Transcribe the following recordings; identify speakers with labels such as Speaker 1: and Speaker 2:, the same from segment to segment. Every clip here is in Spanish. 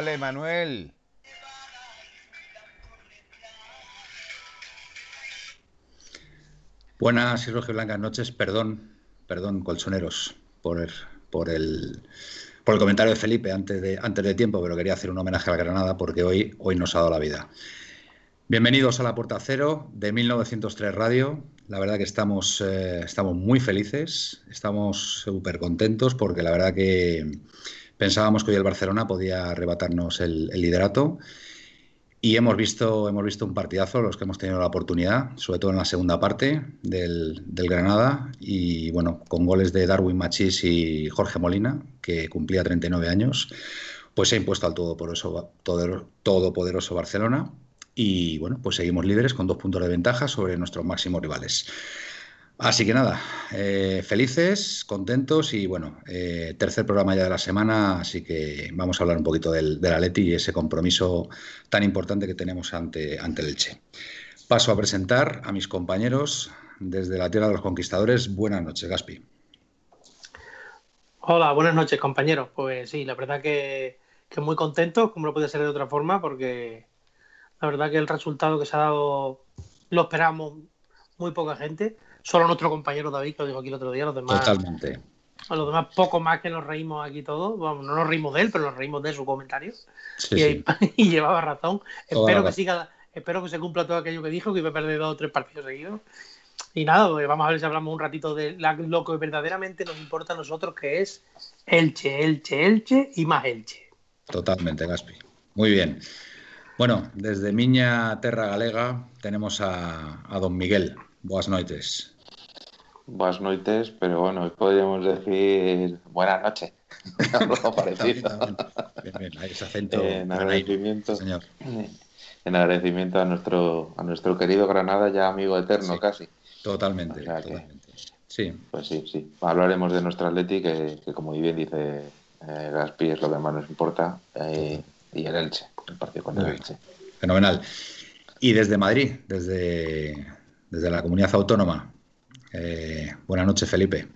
Speaker 1: Dale, Manuel.
Speaker 2: Buenas y blancas noches. Perdón, perdón, colchoneros, por el, por el, por el comentario de Felipe antes de, antes de tiempo, pero quería hacer un homenaje a la Granada porque hoy, hoy nos ha dado la vida. Bienvenidos a la Puerta Cero de 1903 Radio. La verdad que estamos, eh, estamos muy felices, estamos súper contentos porque la verdad que pensábamos que hoy el Barcelona podía arrebatarnos el, liderato y hemos visto, hemos visto un partidazo, los que hemos tenido la oportunidad, sobre todo en la segunda parte del, del Granada, y bueno, con goles de Darwin Machís y Jorge Molina, que cumplía 39 años, pues se ha impuesto al todopoderoso, todo, todopoderoso Barcelona. Y bueno, pues seguimos líderes con dos puntos de ventaja sobre nuestros máximos rivales. Así que nada, eh, felices, contentos y bueno, eh, tercer programa ya de la semana, así que vamos a hablar un poquito del, del Atleti y ese compromiso tan importante que tenemos ante, ante el Elche. Paso a presentar a mis compañeros desde la Tierra de los Conquistadores. Buenas noches, Gaspi.
Speaker 3: Hola, buenas noches, compañeros. Pues sí, la verdad que, que muy contento, como no puede ser de otra forma, porque la verdad que el resultado que se ha dado lo esperamos muy poca gente. Solo nuestro compañero David, que lo dijo aquí el otro día, los demás.
Speaker 2: Totalmente.
Speaker 3: A los demás, poco más que nos reímos aquí todos. Vamos, no nos reímos de él, pero nos reímos de su comentario.
Speaker 2: Sí,
Speaker 3: y,
Speaker 2: sí.
Speaker 3: y llevaba razón.
Speaker 2: Toda
Speaker 3: espero que siga, espero que se cumpla todo aquello que dijo, que iba a perder dos o tres partidos seguidos. Y nada, pues vamos a ver si hablamos un ratito de la- lo que verdaderamente nos importa a nosotros, que es Elche, Elche, Elche y más Elche.
Speaker 2: Totalmente, Gaspi. Muy bien. Bueno, desde Miña Terra Galega tenemos a, a don Miguel. Buenas noches.
Speaker 4: Buenas noches, pero bueno, hoy podríamos decir buenas noches. Algo parecido.
Speaker 2: Bien, bien, ese acento
Speaker 4: En agradecimiento,
Speaker 2: señor.
Speaker 4: en agradecimiento a nuestro, a nuestro querido Granada, ya amigo eterno
Speaker 2: Sí.
Speaker 4: casi.
Speaker 2: Totalmente,
Speaker 4: O sea que-
Speaker 2: totalmente. Sí,
Speaker 4: Pues sí, sí. Hablaremos de nuestro Atleti, que, que como muy bien dice eh, Gaspi, es lo que más nos importa, eh, y el Elche, el partido contra el
Speaker 2: Muy
Speaker 4: Elche.
Speaker 2: fenomenal. Y desde Madrid, desde, desde la comunidad autónoma. Eh, buenas noches, Felipe.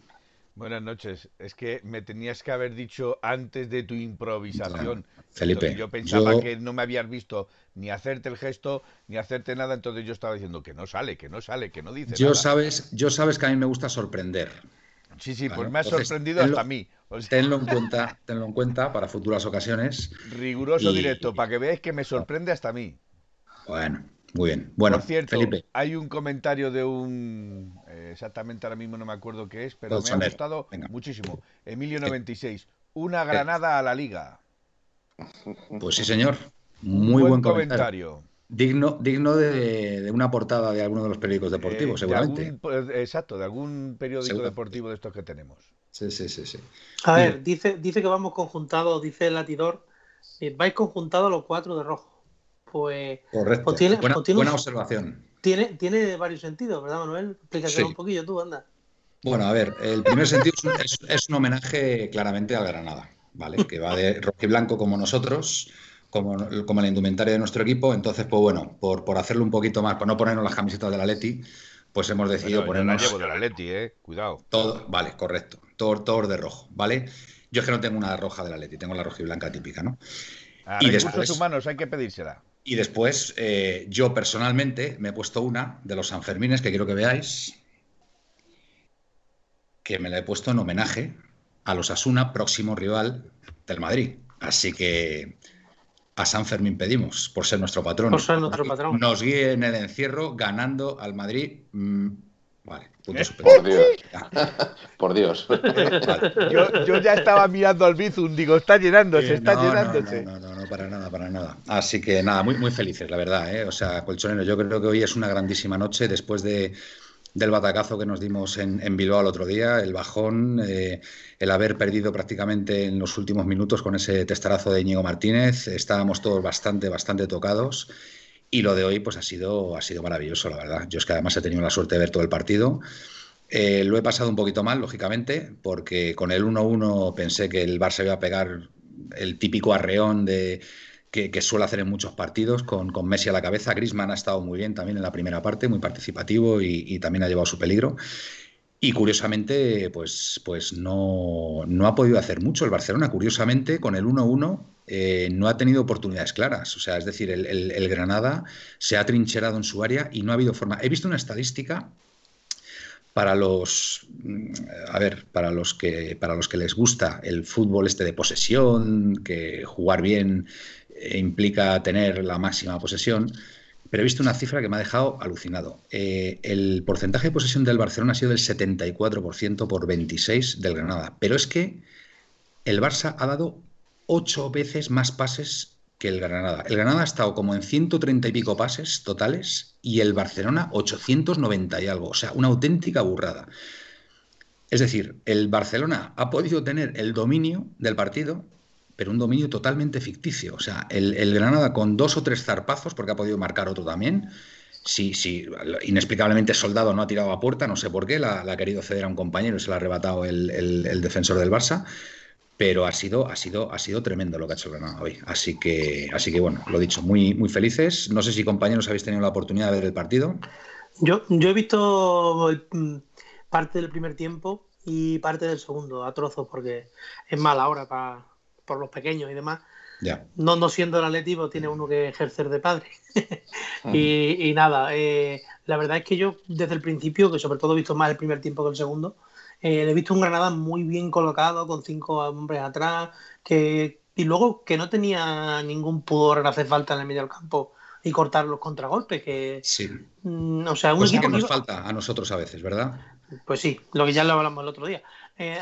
Speaker 1: Buenas noches. Es que me tenías que haber dicho antes de tu improvisación.
Speaker 2: Felipe,
Speaker 1: Entonces yo pensaba
Speaker 2: yo-
Speaker 1: que no me habías visto ni hacerte el gesto, ni hacerte nada, entonces yo estaba diciendo que no sale, que no sale, que no dice
Speaker 2: Yo
Speaker 1: nada.
Speaker 2: sabes, yo sabes que a mí me gusta sorprender.
Speaker 1: Sí, sí, pues me ha
Speaker 2: entonces,
Speaker 1: sorprendido
Speaker 2: tenlo-
Speaker 1: hasta a mí. O sea,
Speaker 2: Tenlo en cuenta, tenlo en cuenta para futuras ocasiones.
Speaker 1: riguroso
Speaker 2: y-
Speaker 1: directo, para que veáis que me sorprende hasta a mí.
Speaker 2: Bueno, muy bien. Bueno,
Speaker 1: Por cierto,
Speaker 2: Felipe,
Speaker 1: hay un comentario de un. eh, exactamente ahora mismo no me acuerdo qué es, pero me ha gustado
Speaker 2: venga.
Speaker 1: muchísimo. Emilio96. Una granada a la liga.
Speaker 2: pues sí, señor. Muy buen, comentario.
Speaker 1: comentario.
Speaker 2: Digno, digno de, de una portada de alguno de los periódicos deportivos,
Speaker 1: Eh, de
Speaker 2: seguramente.
Speaker 1: algún- pues, exacto, de algún periódico deportivo de estos que tenemos.
Speaker 2: Sí, sí, sí, sí.
Speaker 3: A
Speaker 2: Bien.
Speaker 3: ver, dice, dice que vamos conjuntados, dice el latidor, eh, vais conjuntados los cuatro de rojo. Pues
Speaker 2: Correcto.
Speaker 3: Pues tiene-
Speaker 2: buena,
Speaker 3: pues tiene un-
Speaker 2: buena observación.
Speaker 3: tiene, tiene varios sentidos, ¿verdad, Manuel? Explícaselo
Speaker 2: Sí.
Speaker 3: un poquillo tú, anda.
Speaker 2: Bueno, a ver, el primer sentido es un, es- es un homenaje claramente al Granada, ¿vale? Que va de rojo y blanco como nosotros, como, como la indumentaria de nuestro equipo. Entonces, pues bueno, por, por hacerlo un poquito más, por no ponernos las camisetas del Atleti, pues hemos decidido
Speaker 1: Bueno, yo la
Speaker 2: ponernos
Speaker 1: llevo del Atleti, eh. Cuidado.
Speaker 2: todo, vale, correcto, todo, todo de rojo, ¿vale? Yo es que no tengo una roja del Atleti, tengo la roja y blanca típica, ¿no?
Speaker 1: A
Speaker 2: Y
Speaker 1: recursos
Speaker 2: después-
Speaker 1: humanos hay que pedírsela.
Speaker 2: Y después, eh, yo personalmente me he puesto una de los Sanfermines que quiero que veáis. que me la he puesto en homenaje a los Asuna, próximo rival del Madrid. Así que a San Fermín pedimos, por ser nuestro patrón.
Speaker 3: Por ser nuestro patrón.
Speaker 2: Nos guíe en el encierro ganando al Madrid. Mm, vale, punto
Speaker 1: ¿Eh?
Speaker 2: suspensivo.
Speaker 4: Por Dios. Por Dios.
Speaker 2: Vale.
Speaker 1: Yo, yo ya estaba mirando al Bizum, digo, está llenándose,
Speaker 2: Eh,
Speaker 1: está
Speaker 2: no,
Speaker 1: llenándose.
Speaker 2: No, no, no, no, para nada, para nada. Así que nada, muy, muy felices, la verdad. ¿eh? O sea, colchoneros, yo creo que hoy es una grandísima noche después de, del batacazo que nos dimos en, en Bilbao el otro día, el bajón, eh, el haber perdido prácticamente en los últimos minutos con ese testarazo de Íñigo Martínez. Estábamos todos bastante, bastante tocados. Y lo de hoy, pues ha sido, ha sido maravilloso, la verdad. Yo es que además he tenido la suerte de ver todo el partido. Eh, lo he pasado un poquito mal, lógicamente, porque con el 1-1 pensé que el Barça iba a pegar el típico arreón de, que, suele hacer en muchos partidos, con, con Messi a la cabeza. Grisman ha estado muy bien también en la primera parte, muy participativo y, y también ha llevado su peligro. Y curiosamente, pues, pues no, no ha podido hacer mucho el Barcelona. Curiosamente, con el 1-1 eh, no ha tenido oportunidades claras. O sea, es decir, el, Granada se ha trincherado en su área y no ha habido forma. He visto una estadística para los mm, a ver, para los que para los que les gusta el fútbol este de posesión, que jugar bien eh, implica tener la máxima posesión, pero he visto una cifra que me ha dejado alucinado. Eh, el porcentaje de posesión del Barcelona ha sido del 74% por 26 del Granada, pero es que el Barça ha dado ocho veces más pases que el Granada. El Granada ha estado como en 130 y pico pases totales y el Barcelona 890 y algo. O sea, una auténtica burrada. Es decir, el Barcelona ha podido tener el dominio del partido, pero un dominio totalmente ficticio. O sea, el, Granada con dos o tres zarpazos, porque ha podido marcar otro también. Sí, sí, inexplicablemente Soldado no ha tirado a puerta, no sé por qué, la, ha querido ceder a un compañero y se la ha arrebatado el defensor del Barça. Pero ha sido, ha sido, ha sido tremendo lo que ha hecho el Granada hoy. Así que, así que bueno, lo dicho, muy, muy felices. No sé si compañeros habéis tenido la oportunidad de ver el partido.
Speaker 3: Yo, yo he visto mm, parte del primer tiempo y parte del segundo a trozos porque es mala hora para por los pequeños y demás.
Speaker 2: Ya.
Speaker 3: No, no siendo el Atleti, tiene uno que ejercer de padre. y, y nada, eh, la verdad es que yo desde el principio, que sobre todo he visto más el primer tiempo que el segundo, eh, he visto un Granada muy bien colocado, con cinco hombres atrás, que y luego que no tenía ningún pudor en hacer falta en el medio del campo y cortar los contragolpes, que
Speaker 2: Sí.
Speaker 3: mm, o sea, un
Speaker 2: Cosa que
Speaker 3: equipo que
Speaker 2: nos
Speaker 3: iba-
Speaker 2: falta a nosotros a veces, ¿verdad?
Speaker 3: pues sí, lo que ya lo hablamos el otro día. Eh,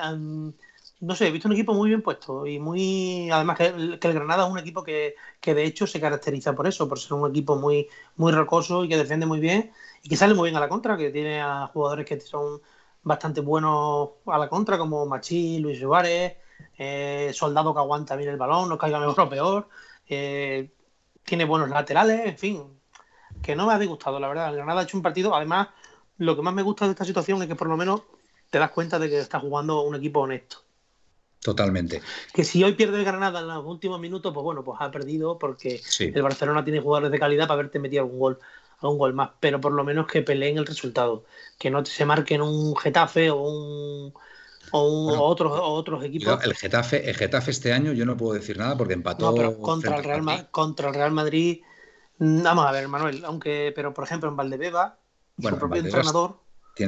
Speaker 3: no sé, he visto un equipo muy bien puesto y muy. Además, que el, que el Granada es un equipo que, que de hecho se caracteriza por eso, por ser un equipo muy, muy rocoso y que defiende muy bien y que sale muy bien a la contra, que tiene a jugadores que son bastante buenos a la contra, como Machi, Luis Suárez, eh, Soldado que aguanta bien el balón, no caiga mejor o peor. eh, tiene buenos laterales, en fin, que no me ha disgustado, la verdad. El Granada ha hecho un partido, además, lo que más me gusta de esta situación es que por lo menos te das cuenta de que está jugando un equipo honesto.
Speaker 2: Totalmente.
Speaker 3: Que si hoy pierde el Granada en los últimos minutos, pues bueno, pues ha perdido porque
Speaker 2: Sí.
Speaker 3: el Barcelona tiene jugadores de calidad para haberte metido algún gol, algún gol más, pero por lo menos que peleen el resultado, que no se marquen un Getafe o un o, un-
Speaker 2: Bueno,
Speaker 3: o otros o otros equipos.
Speaker 2: El Getafe, el Getafe este año yo no puedo decir nada porque empató.
Speaker 3: No, pero contra el Real,
Speaker 2: al
Speaker 3: Ma-
Speaker 2: Madrid.
Speaker 3: contra el Real Madrid, mm, vamos a ver, Manuel, aunque, pero por ejemplo en Valdebeba,
Speaker 2: Bueno,
Speaker 3: su propio
Speaker 2: Valdebebas
Speaker 3: entrenador,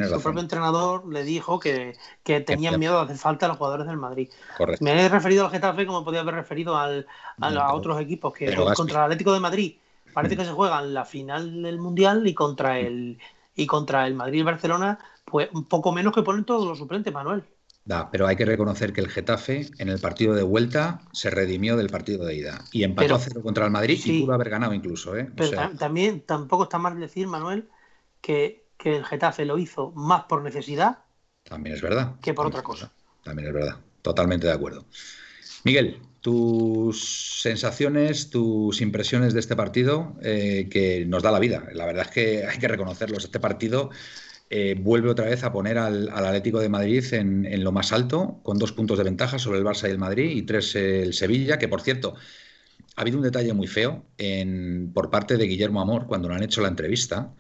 Speaker 3: su
Speaker 2: razón.
Speaker 3: propio entrenador le dijo que, que tenían miedo de hacer falta a los jugadores del Madrid.
Speaker 2: Correcto.
Speaker 3: Me he referido al Getafe como podía haber referido al, a,
Speaker 2: No,
Speaker 3: a otros equipos que contra el Atlético de Madrid parece que se juegan la final del Mundial y contra el y contra el Madrid y Barcelona pues un poco menos que ponen todos los suplentes, Manuel.
Speaker 2: Da, pero hay que reconocer que el Getafe en el partido de vuelta se redimió del partido de ida y empató
Speaker 3: Pero-
Speaker 2: a cero contra el Madrid
Speaker 3: sí.
Speaker 2: y pudo haber ganado incluso. ¿eh? O
Speaker 3: Pero
Speaker 2: sea,
Speaker 3: también tampoco está mal decir, Manuel, que, que el Getafe lo hizo más por necesidad
Speaker 2: también es verdad.
Speaker 3: que por otra cosa.
Speaker 2: También es verdad. Totalmente de acuerdo. Miguel, tus sensaciones, tus impresiones de este partido eh, que nos da la vida. La verdad es que hay que reconocerlos. Este partido eh, vuelve otra vez a poner al, Atlético de Madrid en, lo más alto, con dos puntos de ventaja sobre el Barça y el Madrid y tres el Sevilla, que por cierto, ha habido un detalle muy feo en, por parte de Guillermo Amor cuando le han hecho la entrevista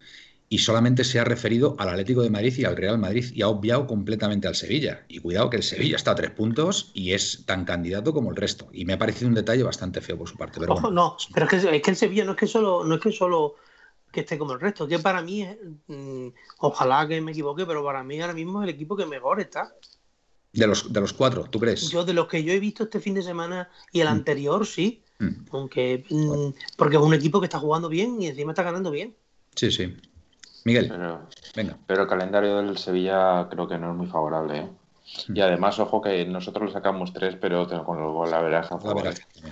Speaker 2: y solamente se ha referido al Atlético de Madrid y al Real Madrid y ha obviado completamente al Sevilla. Y cuidado que el Sevilla está a tres puntos y es tan candidato como el resto. Y me ha parecido un detalle bastante feo por su parte. Pero
Speaker 3: Ojo,
Speaker 2: bueno,
Speaker 3: no, pero es que, es que el Sevilla no es que solo, no es que solo que esté como el resto. Que para mí, es, mm, ojalá que me equivoque, pero para mí ahora mismo es el equipo que mejor está.
Speaker 2: De los, de los cuatro, ¿tú crees?
Speaker 3: Yo, de los que yo he visto este fin de semana y el mm. anterior, sí. Mm. Aunque, porque es un equipo que está jugando bien y encima está ganando bien.
Speaker 2: Sí, sí. Miguel,
Speaker 4: pero, venga. Pero el calendario del Sevilla creo que no es muy favorable. ¿eh? Y además, ojo que nosotros le sacamos tres, pero con la veraja.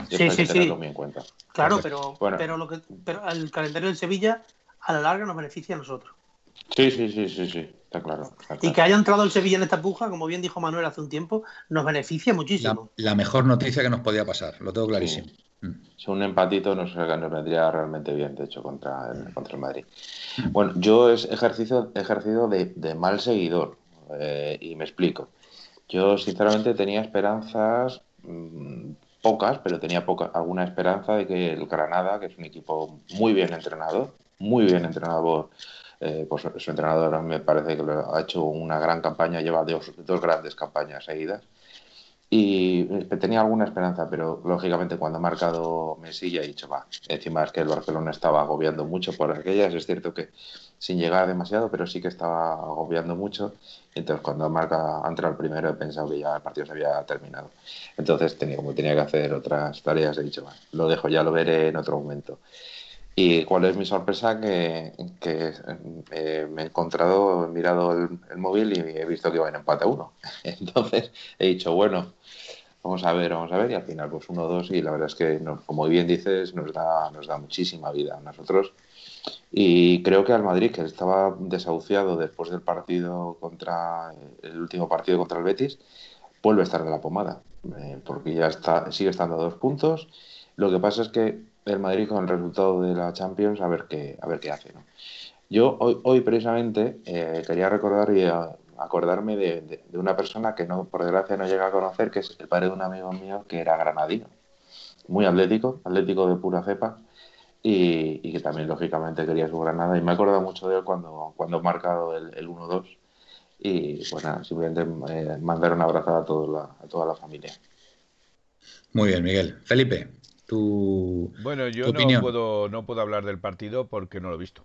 Speaker 3: Sí, sí, sí. En cuenta. Claro, pero, pero, lo que, pero el calendario del Sevilla a la larga nos beneficia a nosotros.
Speaker 4: Sí, sí, sí, sí, sí, está claro,
Speaker 3: Y que haya entrado el Sevilla en esta puja, como bien dijo Manuel hace un tiempo, nos beneficia muchísimo.
Speaker 2: La, mejor noticia que nos podía pasar, lo tengo clarísimo.
Speaker 4: Si un empatito nos, nos, vendría realmente bien, de hecho, contra el, contra el Madrid. Bueno, yo he ejercicio, ejercido de, mal seguidor, eh, y me explico. Yo, sinceramente, tenía esperanzas, mm, pocas, pero tenía poca, alguna esperanza de que el Granada, que es un equipo muy bien entrenado, muy bien entrenado eh, pues su entrenador me parece que ha hecho una gran campaña, lleva dos, dos grandes campañas seguidas. Y eh, tenía alguna esperanza, pero lógicamente cuando ha marcado Messi ya he dicho, va, encima es que el Barcelona estaba agobiando mucho por aquellas, es cierto que sin llegar demasiado, pero sí que estaba agobiando mucho. Entonces cuando marca, entra el primero he pensado que ya el partido se había terminado. Entonces tenía, como tenía que hacer otras tareas, he dicho, va, lo dejo, ya lo veré en otro momento. Y cuál es mi sorpresa que, eh, me he encontrado, he mirado el, móvil y he visto que iba en empate a uno. Entonces he dicho, bueno, vamos a ver, vamos a ver, y al final pues uno, dos, y la verdad es que, como bien dices, nos da, nos da muchísima vida a nosotros. Y creo que al Madrid, que estaba desahuciado después del partido contra, el último partido contra el Betis, vuelve a estar en la pomada, eh, porque ya está, sigue estando a dos puntos. Lo que pasa es que el Madrid con el resultado de la Champions a ver qué, a ver qué hace. ¿no? Yo hoy, hoy precisamente eh, quería recordar y eh, acordarme de, una persona que no, por desgracia no llega a conocer, que es el padre de un amigo mío que era granadino, muy atlético, atlético de pura cepa, y, que también lógicamente quería su Granada. Y me acuerdo mucho de él cuando, cuando ha marcado el, el 1-2. Y pues nada, simplemente eh, mandar un abrazo a, toda a toda la familia.
Speaker 2: Muy bien, Miguel. Felipe,
Speaker 1: bueno, yo no puedo, no puedo hablar del partido porque no lo he visto.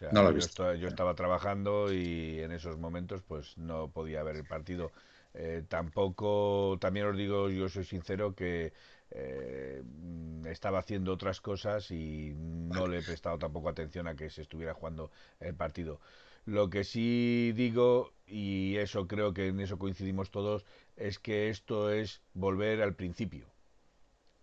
Speaker 1: Yo, estaba trabajando y en esos momentos pues no podía ver el partido. Eh, tampoco, también os digo, yo soy sincero que eh, estaba haciendo otras cosas y no le he prestado tampoco atención a que se estuviera jugando el partido. Lo que sí digo, y eso creo que en eso coincidimos todos, es que esto es volver al principio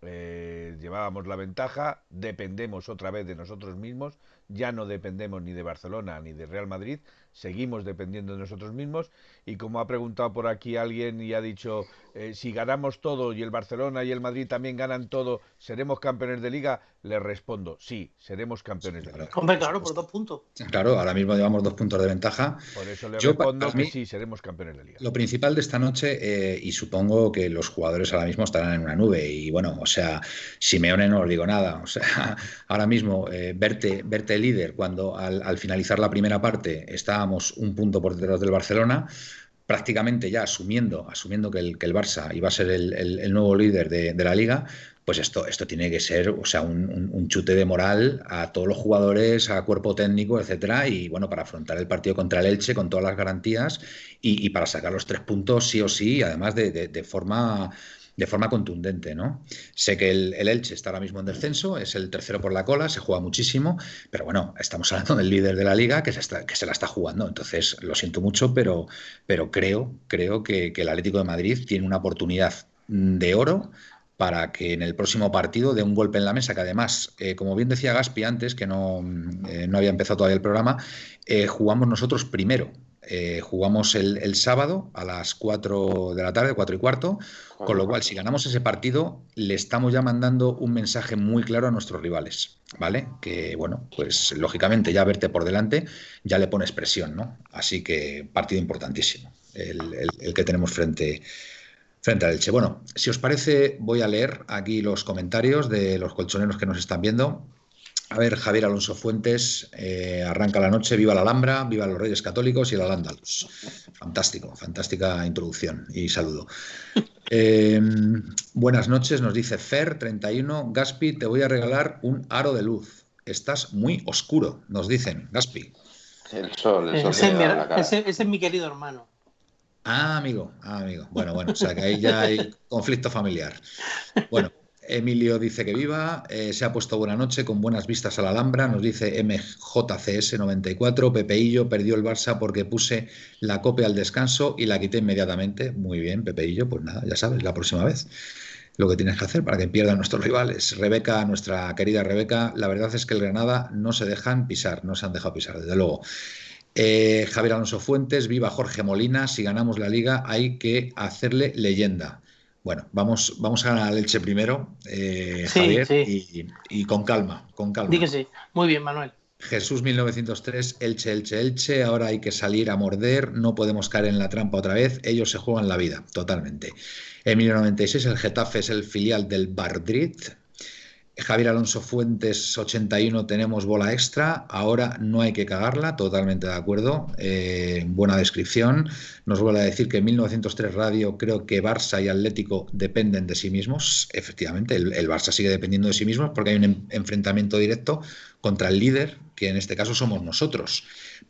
Speaker 1: eh, llevábamos la ventaja, dependemos otra vez de nosotros mismos, ya no dependemos ni de Barcelona ni de Real Madrid, seguimos dependiendo de nosotros mismos y como ha preguntado por aquí alguien y ha dicho eh, si ganamos todo y el Barcelona y el Madrid también ganan todo, ¿seremos campeones de liga? Le respondo, sí, seremos campeones de liga.
Speaker 3: Hombre, claro, por dos puntos.
Speaker 2: Claro, ahora mismo llevamos dos puntos de ventaja.
Speaker 1: Por eso le respondo que sí, seremos campeones de liga.
Speaker 2: Lo principal de esta noche, eh, y supongo que los jugadores ahora mismo estarán en una nube, y bueno, o sea, Simeone no os digo nada, o sea, ahora mismo eh, verte, verte líder cuando al, finalizar la primera parte un punto por detrás del Barcelona, prácticamente ya asumiendo, asumiendo que el, que el Barça iba a ser el, nuevo líder de, la liga, pues esto, esto tiene que ser, o sea, un, chute de moral a todos los jugadores, a cuerpo técnico, etcétera, y bueno, para afrontar el partido contra el Elche con todas las garantías y, para sacar los tres puntos sí o sí, además de, de forma de forma contundente, ¿no? Sé que el, Elche está ahora mismo en descenso, es el tercero por la cola, se juega muchísimo, pero bueno, estamos hablando del líder de la liga que se, está, que se la está jugando, entonces lo siento mucho, pero, pero creo, creo que, el Atlético de Madrid tiene una oportunidad de oro para que en el próximo partido dé un golpe en la mesa, que además, eh, como bien decía Gaspi antes, que no, eh, no había empezado todavía el programa, eh, jugamos nosotros primero. Eh, jugamos el, sábado a las 4 de la tarde, 4 y cuarto, con lo cual si ganamos ese partido le estamos ya mandando un mensaje muy claro a nuestros rivales, ¿vale? Que bueno, pues lógicamente ya verte por delante ya le pones presión, ¿no? Así que partido importantísimo el, que tenemos frente, frente al Elche. Bueno, si os parece voy a leer aquí los comentarios de los colchoneros que nos están viendo. A ver, Javier Alonso Fuentes, eh, arranca la noche, viva la Alhambra, viva los Reyes Católicos y el Al-Ándalus. Fantástico, fantástica introducción y saludo. Eh, buenas noches, nos dice Fer31, Gaspi, te voy a regalar un aro de luz. estás muy oscuro, nos dicen, Gaspi.
Speaker 4: El sol, el sol.
Speaker 3: Ese, es mi querido hermano.
Speaker 2: Ah, amigo, ah, amigo. Bueno, bueno, o sea que ahí ya hay conflicto familiar. Bueno, Emilio dice que viva, eh, se ha puesto buena noche con buenas vistas a la Alhambra, nos dice MJCS94, Pepeillo perdió el Barça porque puse la copia al descanso y la quité inmediatamente. Muy bien, Pepeillo, pues nada, ya sabes, la próxima vez lo que tienes que hacer para que pierdan nuestros rivales. Rebeca, nuestra querida Rebeca, la verdad es que el Granada no se dejan pisar, no se han dejado pisar, desde luego. Eh, Javier Alonso Fuentes, viva Jorge Molina, si ganamos la liga hay que hacerle leyenda. Bueno, vamos, vamos a Elche primero, eh, Javier, Y, con calma, con calma.
Speaker 3: Dí sí. Muy bien, Manuel.
Speaker 2: Jesús 1903, Elche, Elche, Elche. Ahora hay que salir a morder, no podemos caer en la trampa otra vez. Ellos se juegan la vida, totalmente. Emilio 96, el Getafe es el filial del Bardrit. Javier Alonso Fuentes 81 tenemos bola extra, ahora no hay que cagarla, totalmente de acuerdo, eh, buena descripción. Nos vuelve a decir que en 1903 Radio creo que Barça y Atlético dependen de sí mismos, efectivamente, el, Barça sigue dependiendo de sí mismos porque hay un enfrentamiento directo contra el líder, que en este caso somos nosotros,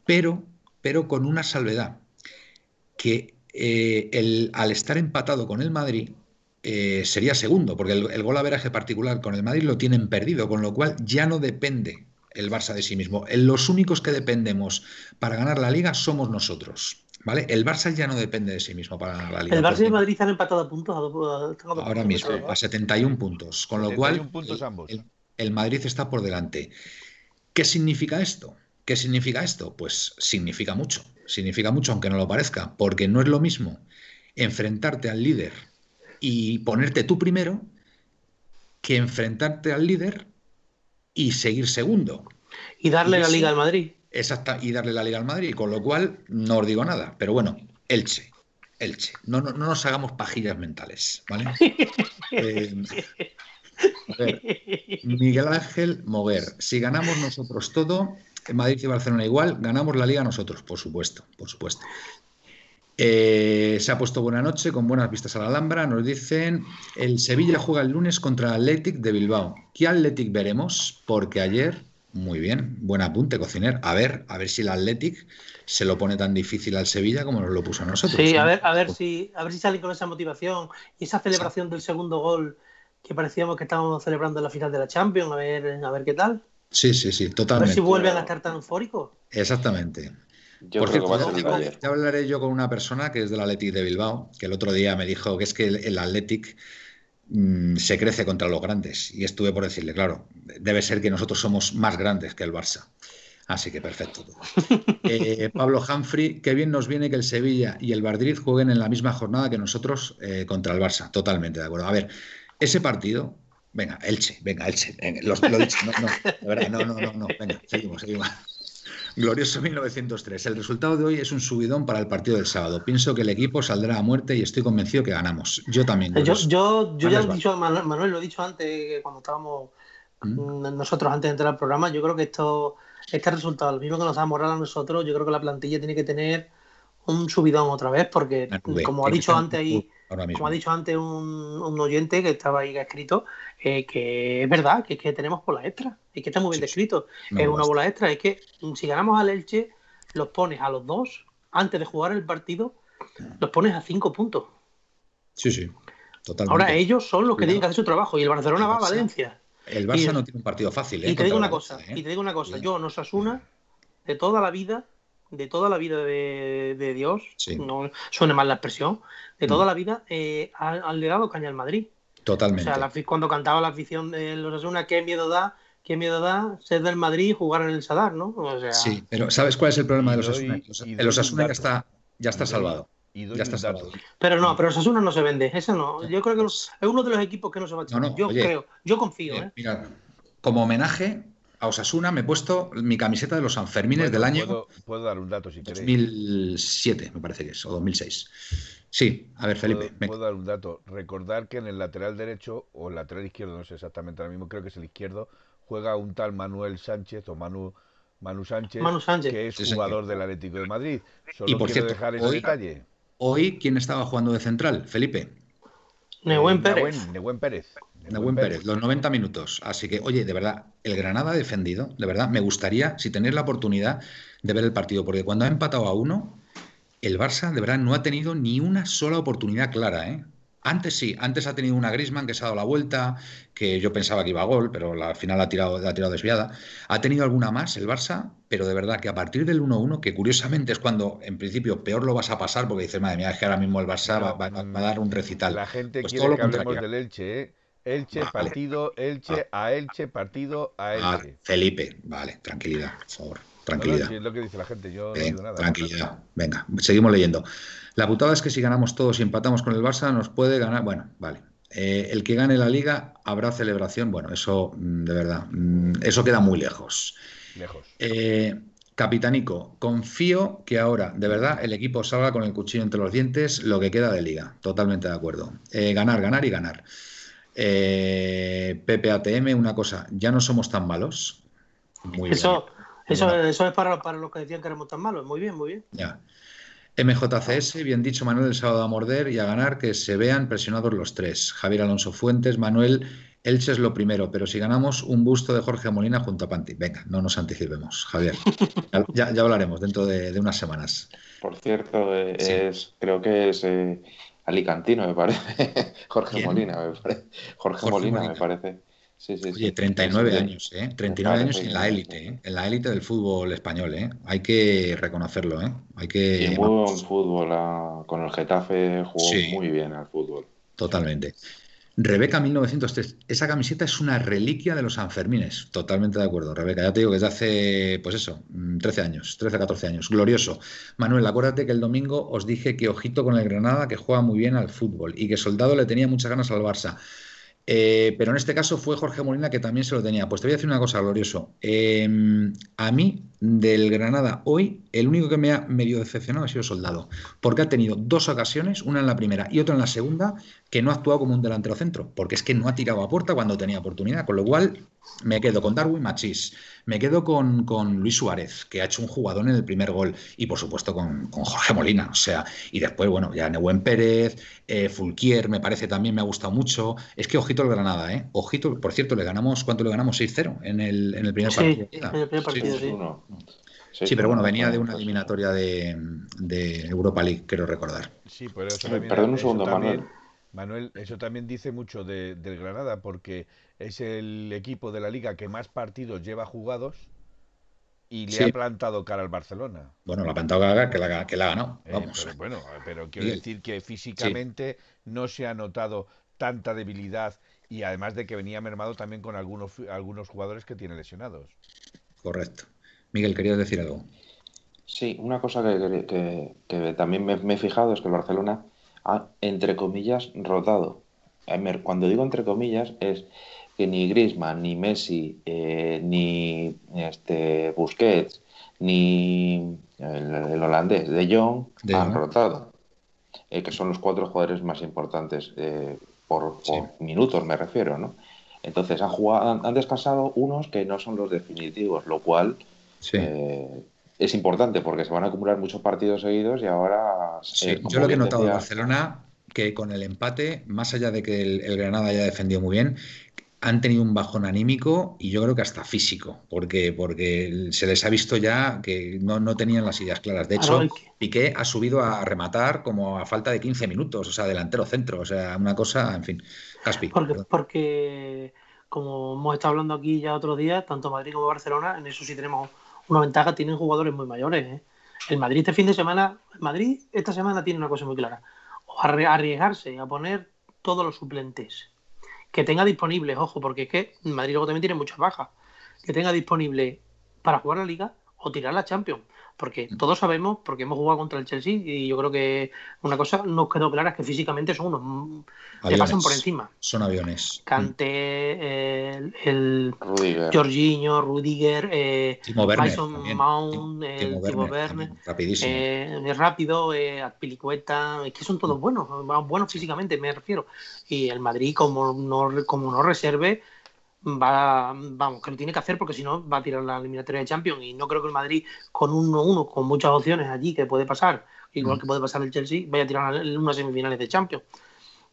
Speaker 2: pero, pero con una salvedad, que eh, el, al estar empatado con el Madrid, eh, sería segundo, porque el, gol a veraje particular con el Madrid lo tienen perdido, con lo cual ya no depende el Barça de sí mismo. Los únicos que dependemos para ganar la liga somos nosotros. ¿Vale? El Barça ya no depende de sí mismo para ganar la liga.
Speaker 3: El Barça y el Madrid han empatado a puntos.
Speaker 2: Ahora mismo, a 71 puntos. Con lo cual, el, Madrid está por delante. ¿Qué significa esto? ¿Qué significa esto? Pues significa mucho. Significa mucho, aunque no lo parezca, porque no es lo mismo enfrentarte al líder y ponerte tú primero que enfrentarte al líder y seguir segundo.
Speaker 3: Y darle la liga al Madrid.
Speaker 2: Exacto, y darle la liga al Madrid, con lo cual no os digo nada. Pero bueno, Elche, Elche. No, no, nos hagamos pajillas mentales, ¿vale? Eh, Miguel Ángel Mover. Si ganamos nosotros todo, Madrid y Barcelona igual, ganamos la liga nosotros, por supuesto, por supuesto. Eh, se ha puesto buena noche con buenas vistas a la Alhambra. Nos dicen, el Sevilla juega el lunes contra el Athletic de Bilbao. ¿Qué Athletic veremos? Porque ayer, muy bien, buen apunte, cociner. A ver, a ver si el Athletic se lo pone tan difícil al Sevilla como nos lo puso a nosotros.
Speaker 3: Sí, a ver, a ver si, a ver si salen con esa motivación y esa celebración del segundo gol que parecíamos que estábamos celebrando en la final de la Champions, a ver, a ver qué tal.
Speaker 2: Sí, sí, sí, totalmente. A ver
Speaker 3: si vuelven a estar tan eufóricos.
Speaker 2: Exactamente. Por cierto, ya hablaré yo con una persona que es del Athletic de Bilbao, que el otro día me dijo que es que el, Athletic mm, se crece contra los grandes. Y estuve por decirle, claro, debe ser que nosotros somos más grandes que el Barça. Así que perfecto. Eh, Pablo Humphrey, qué bien nos viene que el Sevilla y el Madrid jueguen en la misma jornada que nosotros eh, contra el Barça. Totalmente de acuerdo. A ver, ese partido, venga, Elche, venga, Elche. lo, he dicho, no, no, de verdad, no, no, no, no, venga, seguimos, seguimos. Glorioso 1903. El resultado de hoy es un subidón para el partido del sábado. Pienso que el equipo saldrá a muerte y estoy convencido que ganamos. Yo también.
Speaker 3: Yo, yo, ya lo he dicho, Manuel, lo he dicho antes, cuando estábamos ¿Mm? nosotros antes de entrar al programa. Yo creo que esto, este resultado, lo mismo que nos da moral a nosotros, yo creo que la plantilla tiene que tener un subidón otra vez, porque como ha dicho antes ahí como ha dicho antes un, oyente que estaba ahí escrito, eh, que es verdad, que que tenemos bola extra, es que está muy bien descrito. es una bola extra, es que si ganamos al Elche, los pones a los dos, antes de jugar el partido, los pones a cinco puntos.
Speaker 2: Sí, sí, totalmente.
Speaker 3: Ahora ellos son los que tienen que hacer su trabajo y el Barcelona va a Valencia.
Speaker 2: El Barça no tiene un partido fácil. ¿eh?
Speaker 3: Y te digo una cosa, y te digo una cosa, yo no Asuna de toda la vida de toda la vida de, Dios, no suene mal la expresión, de toda mm. la vida eh, han, le dado caña al Madrid.
Speaker 2: Totalmente.
Speaker 3: O sea, cuando cantaba la afición de los Asuna, qué miedo da, qué miedo da ser del Madrid y jugar en el Sadar, ¿no?
Speaker 2: Sí, pero ¿sabes cuál es el problema de los Asuna? El Osasuna ya está, ya está salvado. ya está salvado.
Speaker 3: Pero no, pero Osasuna no se vende, eso no. Yo creo que es uno de los equipos que no se va a echar. yo creo, yo confío. ¿eh?
Speaker 2: Mira, como homenaje, a Osasuna me he puesto mi camiseta de los Sanfermines del año.
Speaker 1: Puedo, dar un dato si
Speaker 2: 2007, me parece que es, o 2006. Sí, a ver, Felipe.
Speaker 1: Puedo, dar un dato. Recordar que en el lateral derecho o el lateral izquierdo, no sé exactamente ahora mismo, creo que es el izquierdo, juega un tal Manuel Sánchez o Manu. Manu Sánchez, que es jugador del Atlético de Madrid. Solo y por quiero dejar ese detalle.
Speaker 2: Hoy, ¿quién estaba jugando de central? Felipe.
Speaker 3: Nehuen Pérez.
Speaker 1: Nehuen Pérez.
Speaker 2: Nehuen Pérez, los 90 minutos. Así que, oye, de verdad, el Granada ha defendido, de verdad, me gustaría, si tenéis la oportunidad de ver el partido, porque cuando ha empatado a uno, el Barça, de verdad, no ha tenido ni una sola oportunidad clara, ¿eh? Antes sí, antes ha tenido una Grisman que se ha dado la vuelta, que yo pensaba que iba a gol, pero al final ha tirado, ha tirado desviada. Ha tenido alguna más el Barça, pero de verdad que a partir del 1-1, que curiosamente es cuando en principio peor lo vas a pasar, porque dices, madre mía, es que ahora mismo el Barça va, a dar un recital.
Speaker 1: La gente pues quiere que hablemos del Elche, ¿eh? Elche, partido, Elche, a Elche, partido, a Elche.
Speaker 2: Felipe, vale, tranquilidad, por favor. Tranquilidad.
Speaker 1: es lo que dice la gente, yo no nada.
Speaker 2: Tranquilidad. Venga, seguimos leyendo. La putada es que si ganamos todos y empatamos con el Barça, nos puede ganar. Bueno, vale. Eh, el que gane la liga habrá celebración. Bueno, eso mm, de verdad, mm, eso queda muy lejos.
Speaker 1: Lejos.
Speaker 2: Eh, Capitanico, confío que ahora, de verdad, el equipo salga con el cuchillo entre los dientes lo que queda de liga. Totalmente de acuerdo. Eh, ganar, ganar y ganar. PPATM, una cosa, ya no somos tan malos.
Speaker 3: Muy eso, Eso, eso es para, para los que decían que éramos tan malos. Muy bien, muy bien.
Speaker 2: Ya. MJCS, bien dicho, Manuel, el sábado a morder y a ganar, que se vean presionados los tres. Javier Alonso Fuentes, Manuel, Elche es lo primero, pero si ganamos un busto de Jorge Molina junto a Panti. Venga, no nos anticipemos, Javier. Ya, hablaremos dentro de, unas semanas.
Speaker 4: Por cierto, eh, es, creo que es eh, Alicantino, me parece. Jorge Molina, me parece. Jorge, Molina, me parece. Sí, sí,
Speaker 2: Oye, 39 años, ¿eh? 39 años en la élite, ¿eh? En la élite del fútbol español, ¿eh? Hay que reconocerlo, ¿eh? Hay que...
Speaker 4: Y buen fútbol, ah, con el Getafe jugó muy bien al fútbol.
Speaker 2: Totalmente. Rebeca 1903, esa camiseta es una reliquia de los Sanfermines. Totalmente de acuerdo, Rebeca. Ya te digo que desde hace, pues eso, 13 mm, años, 13, 14 años. Glorioso. Manuel, acuérdate que el domingo os dije que ojito con el Granada, que juega muy bien al fútbol y que Soldado le tenía muchas ganas al Barça. Eh, pero en este caso fue Jorge Molina que también se lo tenía. Pues te voy a decir una cosa, glorioso. Em, a mí, del Granada, hoy, el único que me ha medio decepcionado ha sido Soldado. Porque ha tenido dos ocasiones, una en la primera y otra en la segunda, que no ha actuado como un delantero centro. Porque es que no ha tirado a puerta cuando tenía oportunidad. Con lo cual, me quedo con Darwin Machís. Me quedo con, Luis Suárez, que ha hecho un jugador en el primer gol. Y por supuesto con, Jorge Molina. O sea, y después, bueno, ya Nehuen Pérez, eh, Fulquier, me parece también me ha gustado mucho. Es que ojito el Granada, ¿eh? Ojito, por cierto, le ganamos, ¿cuánto le ganamos? 6-0 en el, en el primer partido.
Speaker 3: En el primer partido,
Speaker 2: sí. Sí, pero bueno, venía de una eliminatoria de, Europa League, quiero recordar.
Speaker 1: Sí, pero eso Perdón un segundo, Manuel. Manuel, eso también dice mucho del Granada, porque es el equipo de la liga que más partidos lleva jugados y le ha plantado cara al Barcelona.
Speaker 2: Bueno, le ha plantado cara que la, que la ha ganado.
Speaker 1: Eh, bueno, pero quiero decir que físicamente no se ha notado tanta debilidad y además de que venía mermado también con algunos, algunos jugadores que tiene lesionados.
Speaker 2: Correcto. Miguel, ¿querías decir algo?
Speaker 4: Sí, una cosa que, también me, me, he fijado es que el Barcelona ha, entre comillas, rotado. Cuando digo entre comillas es que ni Griezmann, ni Messi, eh, ni este Busquets, ni el, holandés de Jong han rotado, eh, que son los cuatro jugadores más importantes eh, por, minutos, me refiero, ¿no? Entonces han, jugado, han, descansado unos que no son los definitivos, lo cual es importante porque se van a acumular muchos partidos seguidos y ahora...
Speaker 2: Yo lo que he notado en Barcelona que con el empate, más allá de que el, Granada haya defendido muy bien, han tenido un bajón anímico y yo creo que hasta físico, porque, porque se les ha visto ya que no, tenían las ideas claras. De hecho, Piqué ha subido a rematar como a falta de 15 minutos, o sea, delantero centro, o sea, una cosa, en fin.
Speaker 3: Caspi. Porque, porque, como hemos estado hablando aquí ya otros días, tanto Madrid como Barcelona, en eso sí tenemos una ventaja, tienen jugadores muy mayores. ¿eh? El Madrid este fin de semana, Madrid esta semana tiene una cosa muy clara, o arriesgarse a poner todos los suplentes que tenga disponibles, ojo, porque es que Madrid luego también tiene muchas bajas, que tenga disponible para jugar la liga o tirar la Champions. Porque todos sabemos, porque hemos jugado contra el Chelsea, y yo creo que una cosa nos quedó clara es que físicamente son unos que pasan por encima.
Speaker 2: Son aviones.
Speaker 3: Cante, el, el Jorginho, Rudiger, eh, Mason Mount, eh, Timo Werner, rapidísimo. Eh, rápido, eh, es que son todos buenos, buenos físicamente, me refiero. Y el Madrid, como no, como no reserve, va, vamos, que lo tiene que hacer porque si no va a tirar la eliminatoria de Champions y no creo que el Madrid con 1-1, con muchas opciones allí que puede pasar, igual mm. que puede pasar el Chelsea, vaya a tirar unas semifinales de Champions.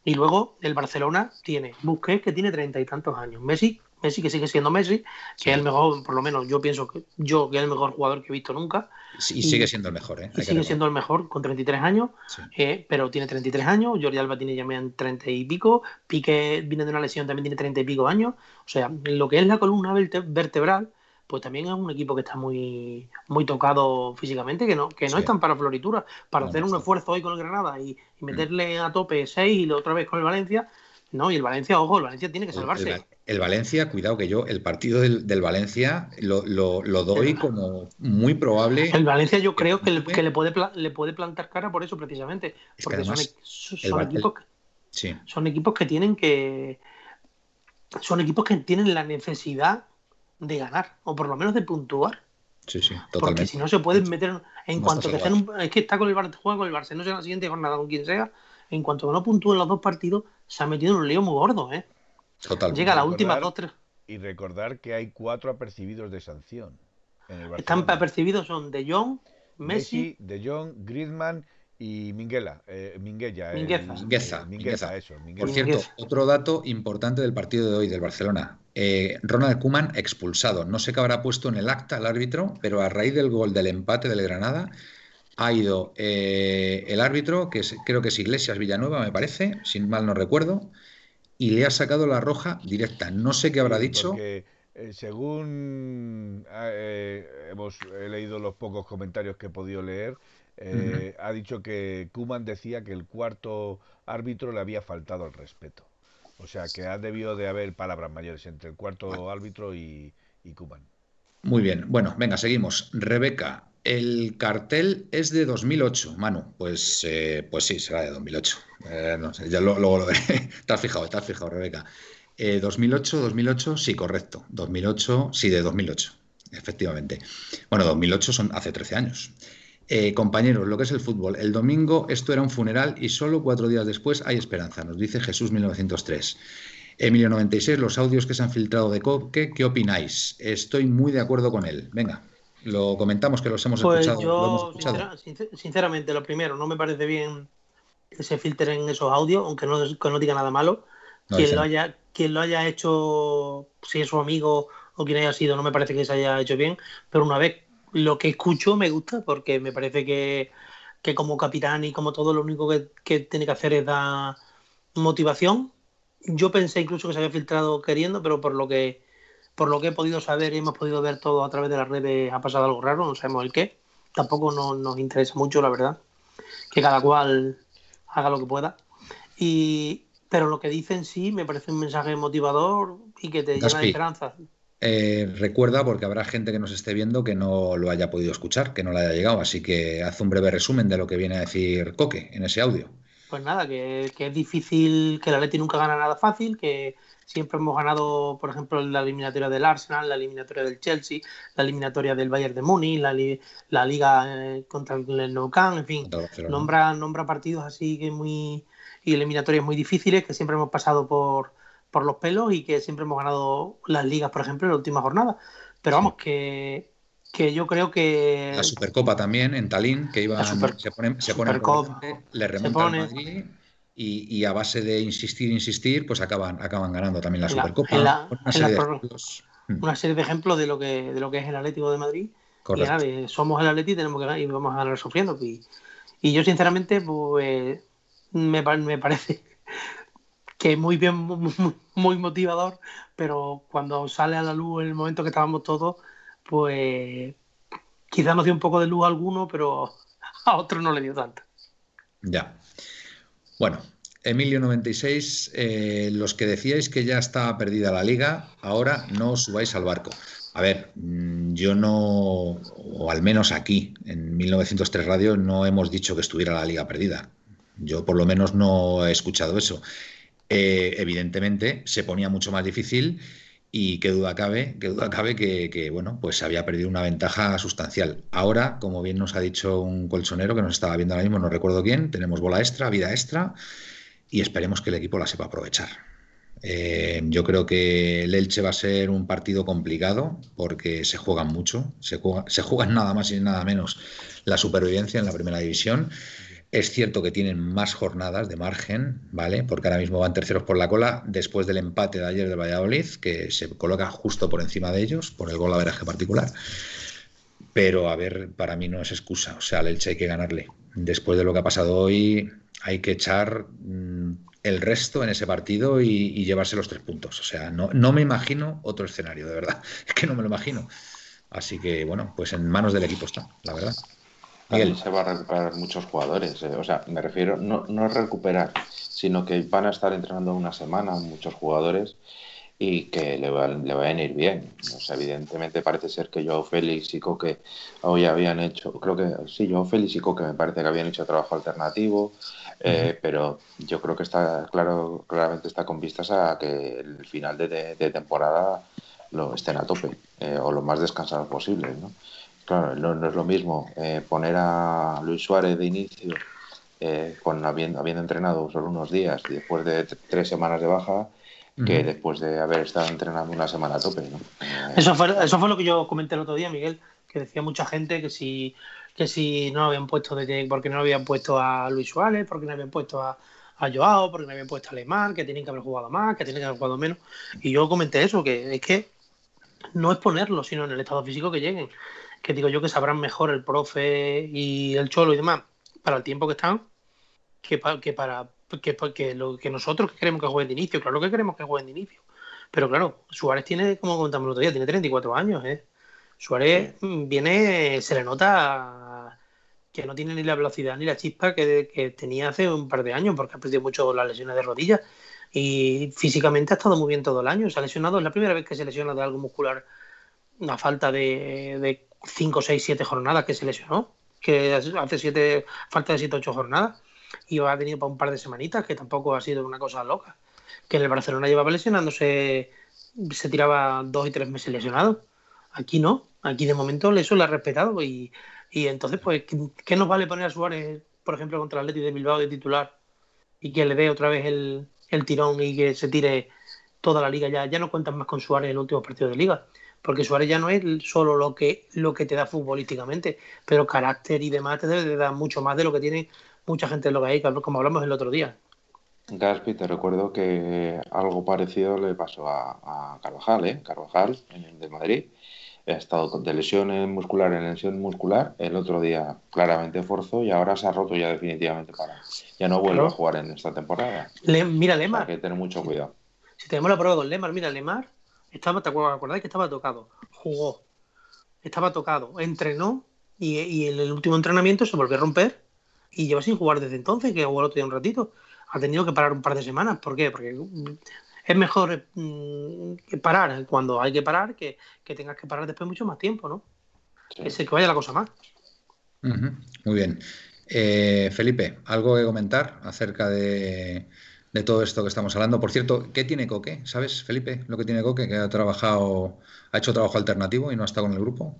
Speaker 3: Y luego el Barcelona tiene Busquets, que tiene treinta y tantos años. Messi, Messi que sigue siendo Messi, que es el mejor, por lo menos yo pienso que yo que es el mejor jugador que he visto nunca.
Speaker 2: y, sigue siendo el mejor, ¿eh?
Speaker 3: sigue siendo el mejor con 33 años, eh, pero tiene 33 años. Jordi Alba tiene ya 30 y pico. Pique viene de una lesión, también tiene 30 y pico años. O sea, lo que es la columna vertebral pues también es un equipo que está muy, muy tocado físicamente, que no, que no están para floritura. Para hacer un esfuerzo hoy con el Granada y, mm. meterle a tope 6 y otra vez con el Valencia, no, y el Valencia, ojo, el Valencia tiene que salvarse.
Speaker 2: El, Valencia, cuidado que yo, el partido del, Valencia lo, doy como muy probable.
Speaker 3: El Valencia yo creo que, le, que le, puede, le puede plantar cara por eso precisamente. Porque son, equipos que, son equipos que tienen que. Son equipos que tienen la necesidad de ganar, o por lo menos de puntuar.
Speaker 2: Sí, sí,
Speaker 3: totalmente. Porque si no se pueden meter, en cuanto que estén, es que está con el Barça, juega con el no sea la siguiente jornada con quien sea, en cuanto que no puntúen los dos partidos, se ha metido en un lío muy gordo, ¿eh? Totalmente. Llega a las últimas dos, tres.
Speaker 1: Y recordar que hay cuatro apercibidos de sanción.
Speaker 3: Están apercibidos son De Jong, Messi,
Speaker 1: De Jong, Griezmann y Minguela, eh, Minguella.
Speaker 2: Mingueza. eso. Por cierto, otro dato importante del partido de hoy del Barcelona. Eh, Ronald Kuman expulsado. No sé qué habrá puesto en el acta el árbitro, pero a raíz del gol del empate del Granada ha ido eh, el árbitro, que creo que es Iglesias Villanueva, me parece, sin mal no recuerdo, y le ha sacado la roja directa. No sé qué habrá dicho.
Speaker 1: según hemos he leído los pocos comentarios que he podido leer, eh, ha dicho que Kuman decía que el cuarto árbitro le había faltado el respeto. O sea, que ha debido de haber palabras mayores entre el cuarto árbitro y, y Kuman.
Speaker 2: Muy bien, bueno, venga, seguimos. Rebeca, el cartel es de 2008, Manu. Pues, eh, pues sí, será de 2008. Eh, no sé, ya luego lo veré. te fijado, te fijado, Rebeca. 2008, 2008, sí, correcto. 2008, sí, de 2008, efectivamente. Bueno, 2008 son hace 13 años. Eh, compañeros, lo que es el fútbol. El domingo esto era un funeral y solo cuatro días después hay esperanza, nos dice Jesús 1903. Emilio 96, los audios que se han filtrado de Coque, ¿qué opináis? Estoy muy de acuerdo con él. Venga, lo comentamos que los hemos
Speaker 3: pues
Speaker 2: escuchado.
Speaker 3: Yo, sinceramente, lo primero, no me parece bien que se filtren esos audios, aunque no, no diga nada malo. quien, lo haya, quien lo haya hecho, si es su amigo o quien haya sido, no me parece que se haya hecho bien, pero una vez lo que escucho me gusta porque me parece que, como capitán y como todo lo único que, tiene que hacer es dar motivación. Yo pensé incluso que se había filtrado queriendo, pero por lo que por lo que he podido saber y hemos podido ver todo a través de las redes ha pasado algo raro, no sabemos el qué. Tampoco nos interesa mucho, la verdad. Que cada cual haga lo que pueda. Y, pero lo que dicen sí me parece un mensaje motivador y que te llena de esperanza.
Speaker 2: Eh, recuerda, porque habrá gente que nos esté viendo que no lo haya podido escuchar, que no le haya llegado, así que haz un breve resumen de lo que viene a decir Coque en ese audio.
Speaker 3: Pues nada, que, es difícil, que la Leti nunca gana nada fácil, que siempre hemos ganado, por ejemplo, la eliminatoria del Arsenal, la eliminatoria del Chelsea, la eliminatoria del Bayern de Múnich, la, liga eh, contra el Nou Camp, en fin, nombra, nombra partidos así que muy y eliminatorias muy difíciles que siempre hemos pasado por por los pelos y que siempre hemos ganado las ligas, por ejemplo, en la última jornada. Pero vamos, que, que yo creo que.
Speaker 2: La Supercopa también en Talín, que iba se pone, se pone le remonta al Madrid y, a base de insistir, insistir, pues acaban, acaban ganando también la, Supercopa.
Speaker 3: una, serie de ejemplos. Una serie de ejemplos de lo que de lo que es el Atlético de Madrid. Correcto. Y somos el Atlético y tenemos que ganar y vamos a ganar sufriendo. Y, y yo, sinceramente, pues me, me parece que muy bien, muy, motivador, pero cuando sale a la luz en el momento que estábamos todos, pues quizás nos dio un poco de luz a alguno, pero a otro no le dio tanto.
Speaker 2: Ya. Bueno, Emilio 96, eh, los que decíais que ya estaba perdida la liga, ahora no os subáis al barco. A ver, mm, yo no, o al menos aquí, en 1903 Radio, no hemos dicho que estuviera la liga perdida. Yo por lo menos no he escuchado eso. Eh, evidentemente se ponía mucho más difícil y qué duda cabe, qué duda cabe que, bueno, pues se había perdido una ventaja sustancial. Ahora, como bien nos ha dicho un colchonero que nos estaba viendo ahora mismo, no recuerdo quién, tenemos bola extra, vida extra y esperemos que el equipo la sepa aprovechar. Eh, yo creo que el Elche va a ser un partido complicado porque se juegan mucho, se, se juegan nada más y nada menos la supervivencia en la primera división Es cierto que tienen más jornadas de margen, ¿vale? Porque ahora mismo van terceros por la cola después del empate de ayer del Valladolid, que se coloca justo por encima de ellos por el gol a veraje particular. Pero a ver, para mí no es excusa. O sea, al Elche hay que ganarle. Después de lo que ha pasado hoy, hay que echar mm, el resto en ese partido y, llevarse los tres puntos. O sea, no, no me imagino otro escenario, de verdad. Es que no me lo imagino. Así que, bueno, pues en manos del equipo está, la verdad.
Speaker 4: Miguel. Se va a recuperar muchos jugadores. Eh. O sea, me refiero, no, no recuperar, sino que van a estar entrenando una semana muchos jugadores y que le, va, le vayan a ir bien. evidentemente parece ser que Joao Félix y Coque hoy habían hecho, creo que sí, Joao Félix y Coque me parece que habían hecho trabajo alternativo, eh, pero yo creo que está claro, claramente está con vistas a que el final de, temporada lo estén a tope eh, o lo más descansado posible. ¿no? Claro, no, es lo mismo eh, poner a Luis Suárez de inicio eh, con habiendo, habiendo entrenado solo unos días y después de tres semanas de baja que después de haber estado entrenando una semana a tope. ¿no?
Speaker 3: Eh, eso, fue, eso fue lo que yo comenté el otro día, Miguel, que decía mucha gente que si, que si no habían puesto de, porque no habían puesto a Luis Suárez, porque no habían puesto a, a Joao, porque no habían puesto a Alemán, que tienen que haber jugado más, que tienen que haber jugado menos. Y yo comenté eso, que es que no es ponerlo, sino en el estado físico que lleguen que digo yo que sabrán mejor el profe y el cholo y demás para el tiempo que están que, que para que, lo, que nosotros que queremos que jueguen de inicio. Claro que queremos que jueguen de inicio. Pero claro, Suárez tiene, como comentamos el otro día, tiene 34 años. ¿eh? Suárez viene, se le nota que no tiene ni la velocidad ni la chispa que, tenía hace un par de años, porque ha perdido mucho las lesiones de rodillas. Y físicamente ha estado muy bien todo el año. Se ha lesionado, es la primera vez que se lesiona de algo muscular, una falta de 5, 6, 7 jornadas que se lesionó, que hace siete, falta de 7, 8 jornadas, y ha tenido para un par de semanitas, que tampoco ha sido una cosa loca. Que en el Barcelona llevaba lesionándose, se tiraba dos y tres meses lesionado. Aquí no, aquí de momento eso lo ha respetado y, y entonces, pues, ¿qué, nos vale poner a Suárez, por ejemplo, contra el Atleti de Bilbao de titular y que le dé otra vez el, el tirón y que se tire toda la liga ya? Ya no cuentan más con Suárez en el último partido de liga porque Suárez ya no es solo lo que, lo que te da futbolísticamente, pero carácter y demás te debe de dar mucho más de lo que tiene mucha gente en lo que hay, como hablamos el otro día.
Speaker 4: Gaspi, te recuerdo que algo parecido le pasó a, Carvajal, ¿eh? Carvajal, en el de Madrid. Ha estado de lesión muscular en lesión muscular, el otro día claramente forzó y ahora se ha roto ya definitivamente para. Ya no vuelve a jugar en esta temporada.
Speaker 3: mira, Lemar.
Speaker 4: hay que tener mucho cuidado.
Speaker 3: Si tenemos la prueba con Lemar, mira, Lemar estaba, ¿te acordáis que estaba tocado? Jugó. Estaba tocado. Entrenó y, en el último entrenamiento se volvió a romper y lleva sin jugar desde entonces, que jugó el otro día un ratito. Ha tenido que parar un par de semanas. ¿Por qué? Porque es mejor mm, parar cuando hay que parar que, que, tengas que parar después mucho más tiempo, ¿no? Que se que vaya la cosa más.
Speaker 2: Muy bien. Eh, Felipe, ¿algo que comentar acerca de, de todo esto que estamos hablando. Por cierto, ¿qué tiene Coque? ¿Sabes, Felipe, lo que tiene Coque? Que ha trabajado, ha hecho trabajo alternativo y no ha estado con el grupo.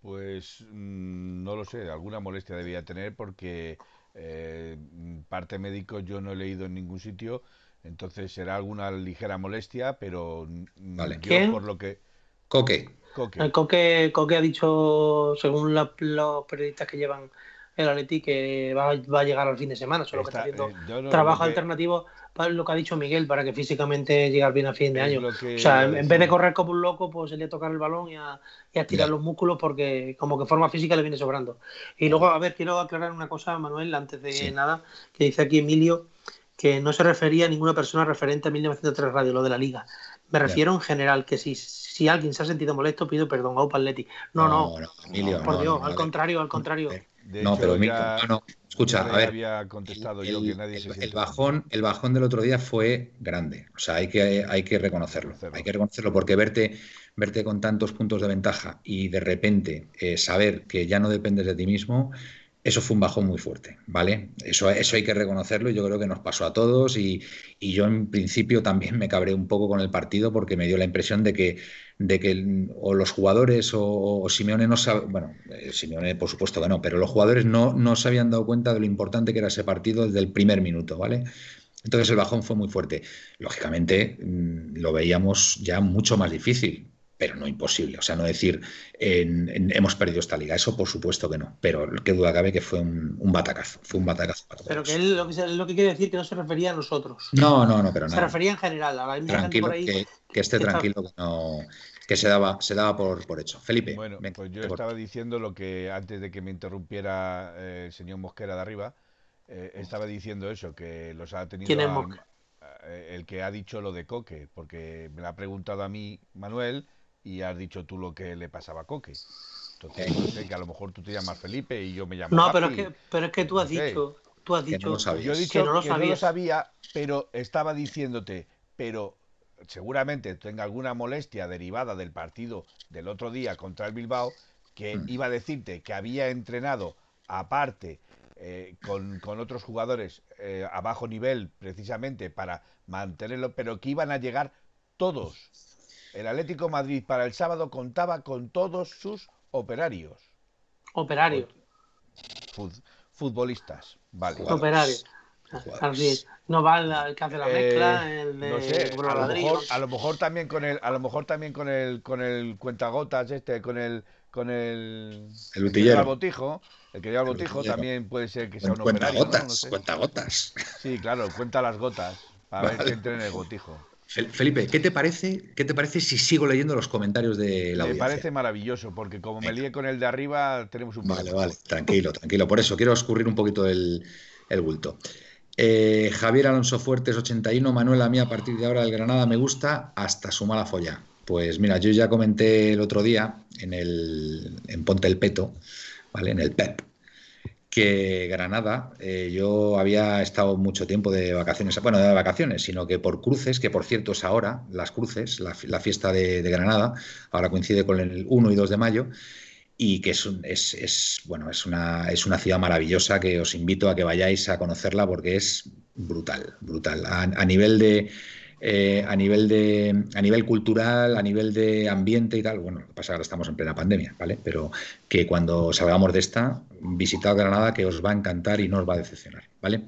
Speaker 1: Pues mm, no lo sé, alguna molestia debía tener porque eh, parte médico yo no he leído en ningún sitio, entonces será alguna ligera molestia, pero
Speaker 2: mm, vale.
Speaker 3: yo
Speaker 1: por lo que...
Speaker 2: Coque.
Speaker 3: Coque. Coque, Coque ha dicho, según los periodistas que llevan el Atleti que va, va, a llegar al fin de semana, solo que está haciendo eh, trabajo alternativo para lo que ha dicho Miguel, para que físicamente llegue al fin a fin de año. O sea, en, vez de correr como un loco, pues sería tocar el balón y a, y estirar los músculos porque como que forma física le viene sobrando. Y luego, a ver, quiero aclarar una cosa, Manuel, antes de nada, que dice aquí Emilio que no se refería a ninguna persona referente a 1903 Radio, lo de la liga. Me refiero en general, que si, si alguien se ha sentido molesto, pido perdón a Paletti. No, no, Emilio, por Dios, al contrario, al contrario
Speaker 2: no, pero escucha, a ver.
Speaker 1: Había contestado el, yo que nadie
Speaker 2: el, bajón, el bajón del otro día fue grande. O sea, hay que, hay que reconocerlo. Hay que reconocerlo porque verte, verte con tantos puntos de ventaja y de repente eh, saber que ya no dependes de ti mismo eso fue un bajón muy fuerte, ¿vale? Eso, eso hay que reconocerlo y yo creo que nos pasó a todos y, yo en principio también me cabré un poco con el partido porque me dio la impresión de que, de que o los jugadores o, Simeone no saben, bueno, eh, Simeone por supuesto que no, pero los jugadores no, no se habían dado cuenta de lo importante que era ese partido desde el primer minuto, ¿vale? Entonces el bajón fue muy fuerte. Lógicamente mm, lo veíamos ya mucho más difícil, pero no imposible. O sea, no decir hemos perdido esta liga. Eso por supuesto que no. Pero qué duda cabe que fue un, batacazo. Fue un batacazo
Speaker 3: Pero que él lo que, lo que quiere decir que no se refería a nosotros.
Speaker 2: No, no, no, pero
Speaker 3: Se refería en general.
Speaker 2: tranquilo, que, esté tranquilo, que no que se daba, se daba por, por hecho. Felipe.
Speaker 1: Bueno, pues yo estaba diciendo lo que antes de que me interrumpiera eh, el señor Mosquera de arriba, eh, estaba diciendo eso, que los ha tenido...
Speaker 3: ¿Quién es
Speaker 1: el que ha dicho lo de Coque, porque me lo ha preguntado a mí Manuel y has dicho tú lo que le pasaba a Coque. Entonces, no sé, que a lo mejor tú te llamas Felipe y yo me llamo.
Speaker 3: No, pero es que, pero es que tú has dicho, tú has dicho,
Speaker 1: que yo he dicho que no, lo, sabía, pero estaba diciéndote, pero seguramente tenga alguna molestia derivada del partido del otro día contra el Bilbao, que mm. iba a decirte que había entrenado aparte eh, con, con, otros jugadores eh, a bajo nivel precisamente para mantenerlo, pero que iban a llegar todos el Atlético Madrid para el sábado contaba con todos sus operarios.
Speaker 3: Operarios.
Speaker 1: futbolistas, vale.
Speaker 3: Operarios. No va el, que hace la mezcla, eh, el de
Speaker 1: no sé, a lo, mejor, a lo mejor también con el, a lo mejor también con el, con el cuentagotas este, con el, con el,
Speaker 2: el que lleva
Speaker 1: el botijo, el que lleva el botijo también puede ser que sea un
Speaker 2: operario. Cuentagotas, cuentagotas.
Speaker 1: Sí, claro, cuenta las gotas para ver que entre en el botijo.
Speaker 2: Felipe, ¿qué te parece? ¿Qué te parece si sigo leyendo los comentarios de la
Speaker 1: Me parece maravilloso, porque como me lié con el de arriba, tenemos un
Speaker 2: Vale, vale, tranquilo, tranquilo. Por eso quiero escurrir un poquito el, bulto. Eh, Javier Alonso Fuertes, 81. Manuel, a mí a partir de ahora el Granada me gusta hasta su mala folla. Pues mira, yo ya comenté el otro día en, el, en Ponte el Peto, ¿vale? En el PEP, que Granada, eh, yo había estado mucho tiempo de vacaciones, bueno, de vacaciones, sino que por cruces, que por cierto es ahora, las cruces, la, fiesta de, Granada, ahora coincide con el 1 y 2 de mayo, y que es, es, bueno, es, una, es una ciudad maravillosa que os invito a que vayáis a conocerla porque es brutal, brutal. a nivel de eh, a, nivel de, a nivel cultural, a nivel de ambiente y tal. Bueno, lo que pasa es que ahora estamos en plena pandemia, ¿vale? Pero que cuando salgamos de esta, visitad Granada que os va a encantar y no os va a decepcionar, ¿vale?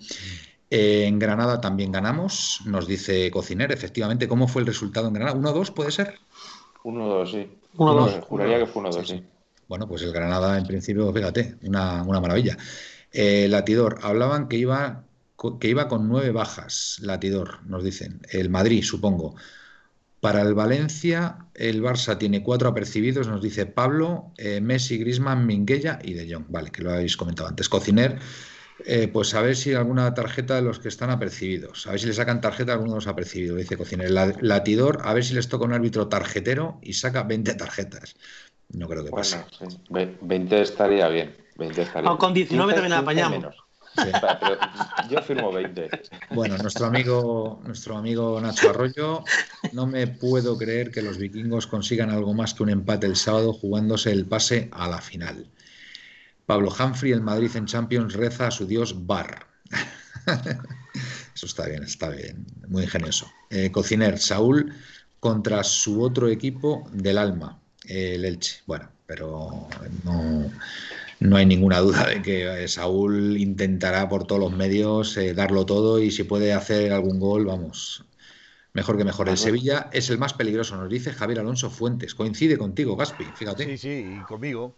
Speaker 2: Eh, en Granada también ganamos, nos dice Cociner, efectivamente, ¿cómo fue el resultado en Granada? ¿1-2 puede ser?
Speaker 4: 1-2, sí. 1-2. Juraría que fue 1-2, sí,
Speaker 2: Bueno, pues el Granada en principio, fíjate, una, una maravilla. Eh, Latidor, hablaban que iba que iba con nueve bajas, latidor, nos dicen. El Madrid, supongo. Para el Valencia, el Barça tiene cuatro apercibidos, nos dice Pablo, eh, Messi, Grisman, Minguella y De Jong. Vale, que lo habéis comentado antes. Cociner, eh, pues a ver si alguna tarjeta de los que están apercibidos. A ver si le sacan tarjeta a alguno de los apercibidos, dice Cociner. Latidor, a ver si les toca un árbitro tarjetero y saca 20 tarjetas. No creo que pase.
Speaker 4: 20 estaría bien. 20 estaría
Speaker 3: con 19 también apañamos
Speaker 4: yo firmo 20.
Speaker 2: Bueno, nuestro amigo, nuestro amigo Nacho Arroyo, no me puedo creer que los vikingos consigan algo más que un empate el sábado jugándose el pase a la final. Pablo Humphrey, el Madrid en Champions, reza a su dios Bar. Eso está bien, está bien, muy ingenioso. Eh, cociner, Saúl contra su otro equipo del alma, el Elche. Bueno, pero no, no hay ninguna duda de que eh, Saúl intentará por todos los medios eh, darlo todo y si puede hacer algún gol, vamos, mejor que mejor. El Sevilla es el más peligroso, nos dice Javier Alonso Fuentes. Coincide contigo, Gaspi, fíjate.
Speaker 1: Sí, sí, y conmigo.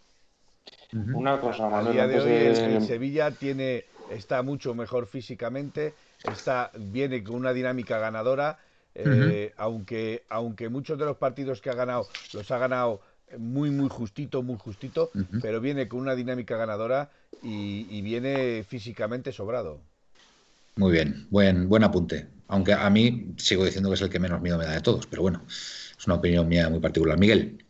Speaker 4: Una cosa,
Speaker 1: Manuel, día de hoy el, Sevilla tiene, está mucho mejor físicamente, está, viene con una dinámica ganadora, eh, aunque, aunque muchos de los partidos que ha ganado los ha ganado muy, muy justito, muy justito, pero viene con una dinámica ganadora y, viene físicamente sobrado.
Speaker 2: Muy bien, buen, buen apunte. Aunque a mí sigo diciendo que es el que menos miedo me da de todos, pero bueno, es una opinión mía muy particular. Miguel.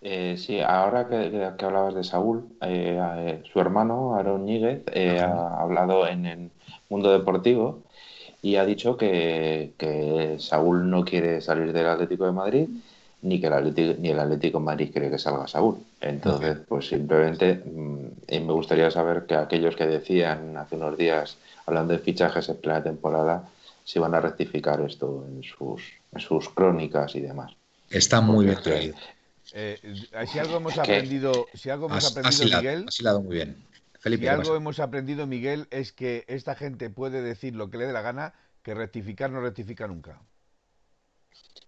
Speaker 4: Eh, sí, ahora que, hablabas de Saúl, eh, eh, su hermano, Aaron Níguez, ha hablado en el mundo deportivo y ha dicho que, que Saúl no quiere salir del Atlético de Madrid ni que el Atlético, ni el Atlético Madrid cree que salga Saúl. Entonces, pues simplemente mm, me gustaría saber que aquellos que decían hace unos días, hablando de fichajes en plena temporada, si van a rectificar esto en sus, en sus crónicas y demás.
Speaker 2: Está muy bien traído.
Speaker 1: Eh, si algo hemos aprendido, si algo hemos aprendido, Miguel,
Speaker 2: muy bien.
Speaker 1: si algo hemos aprendido, Miguel, es que esta gente puede decir lo que le dé la gana, que rectificar no rectifica nunca.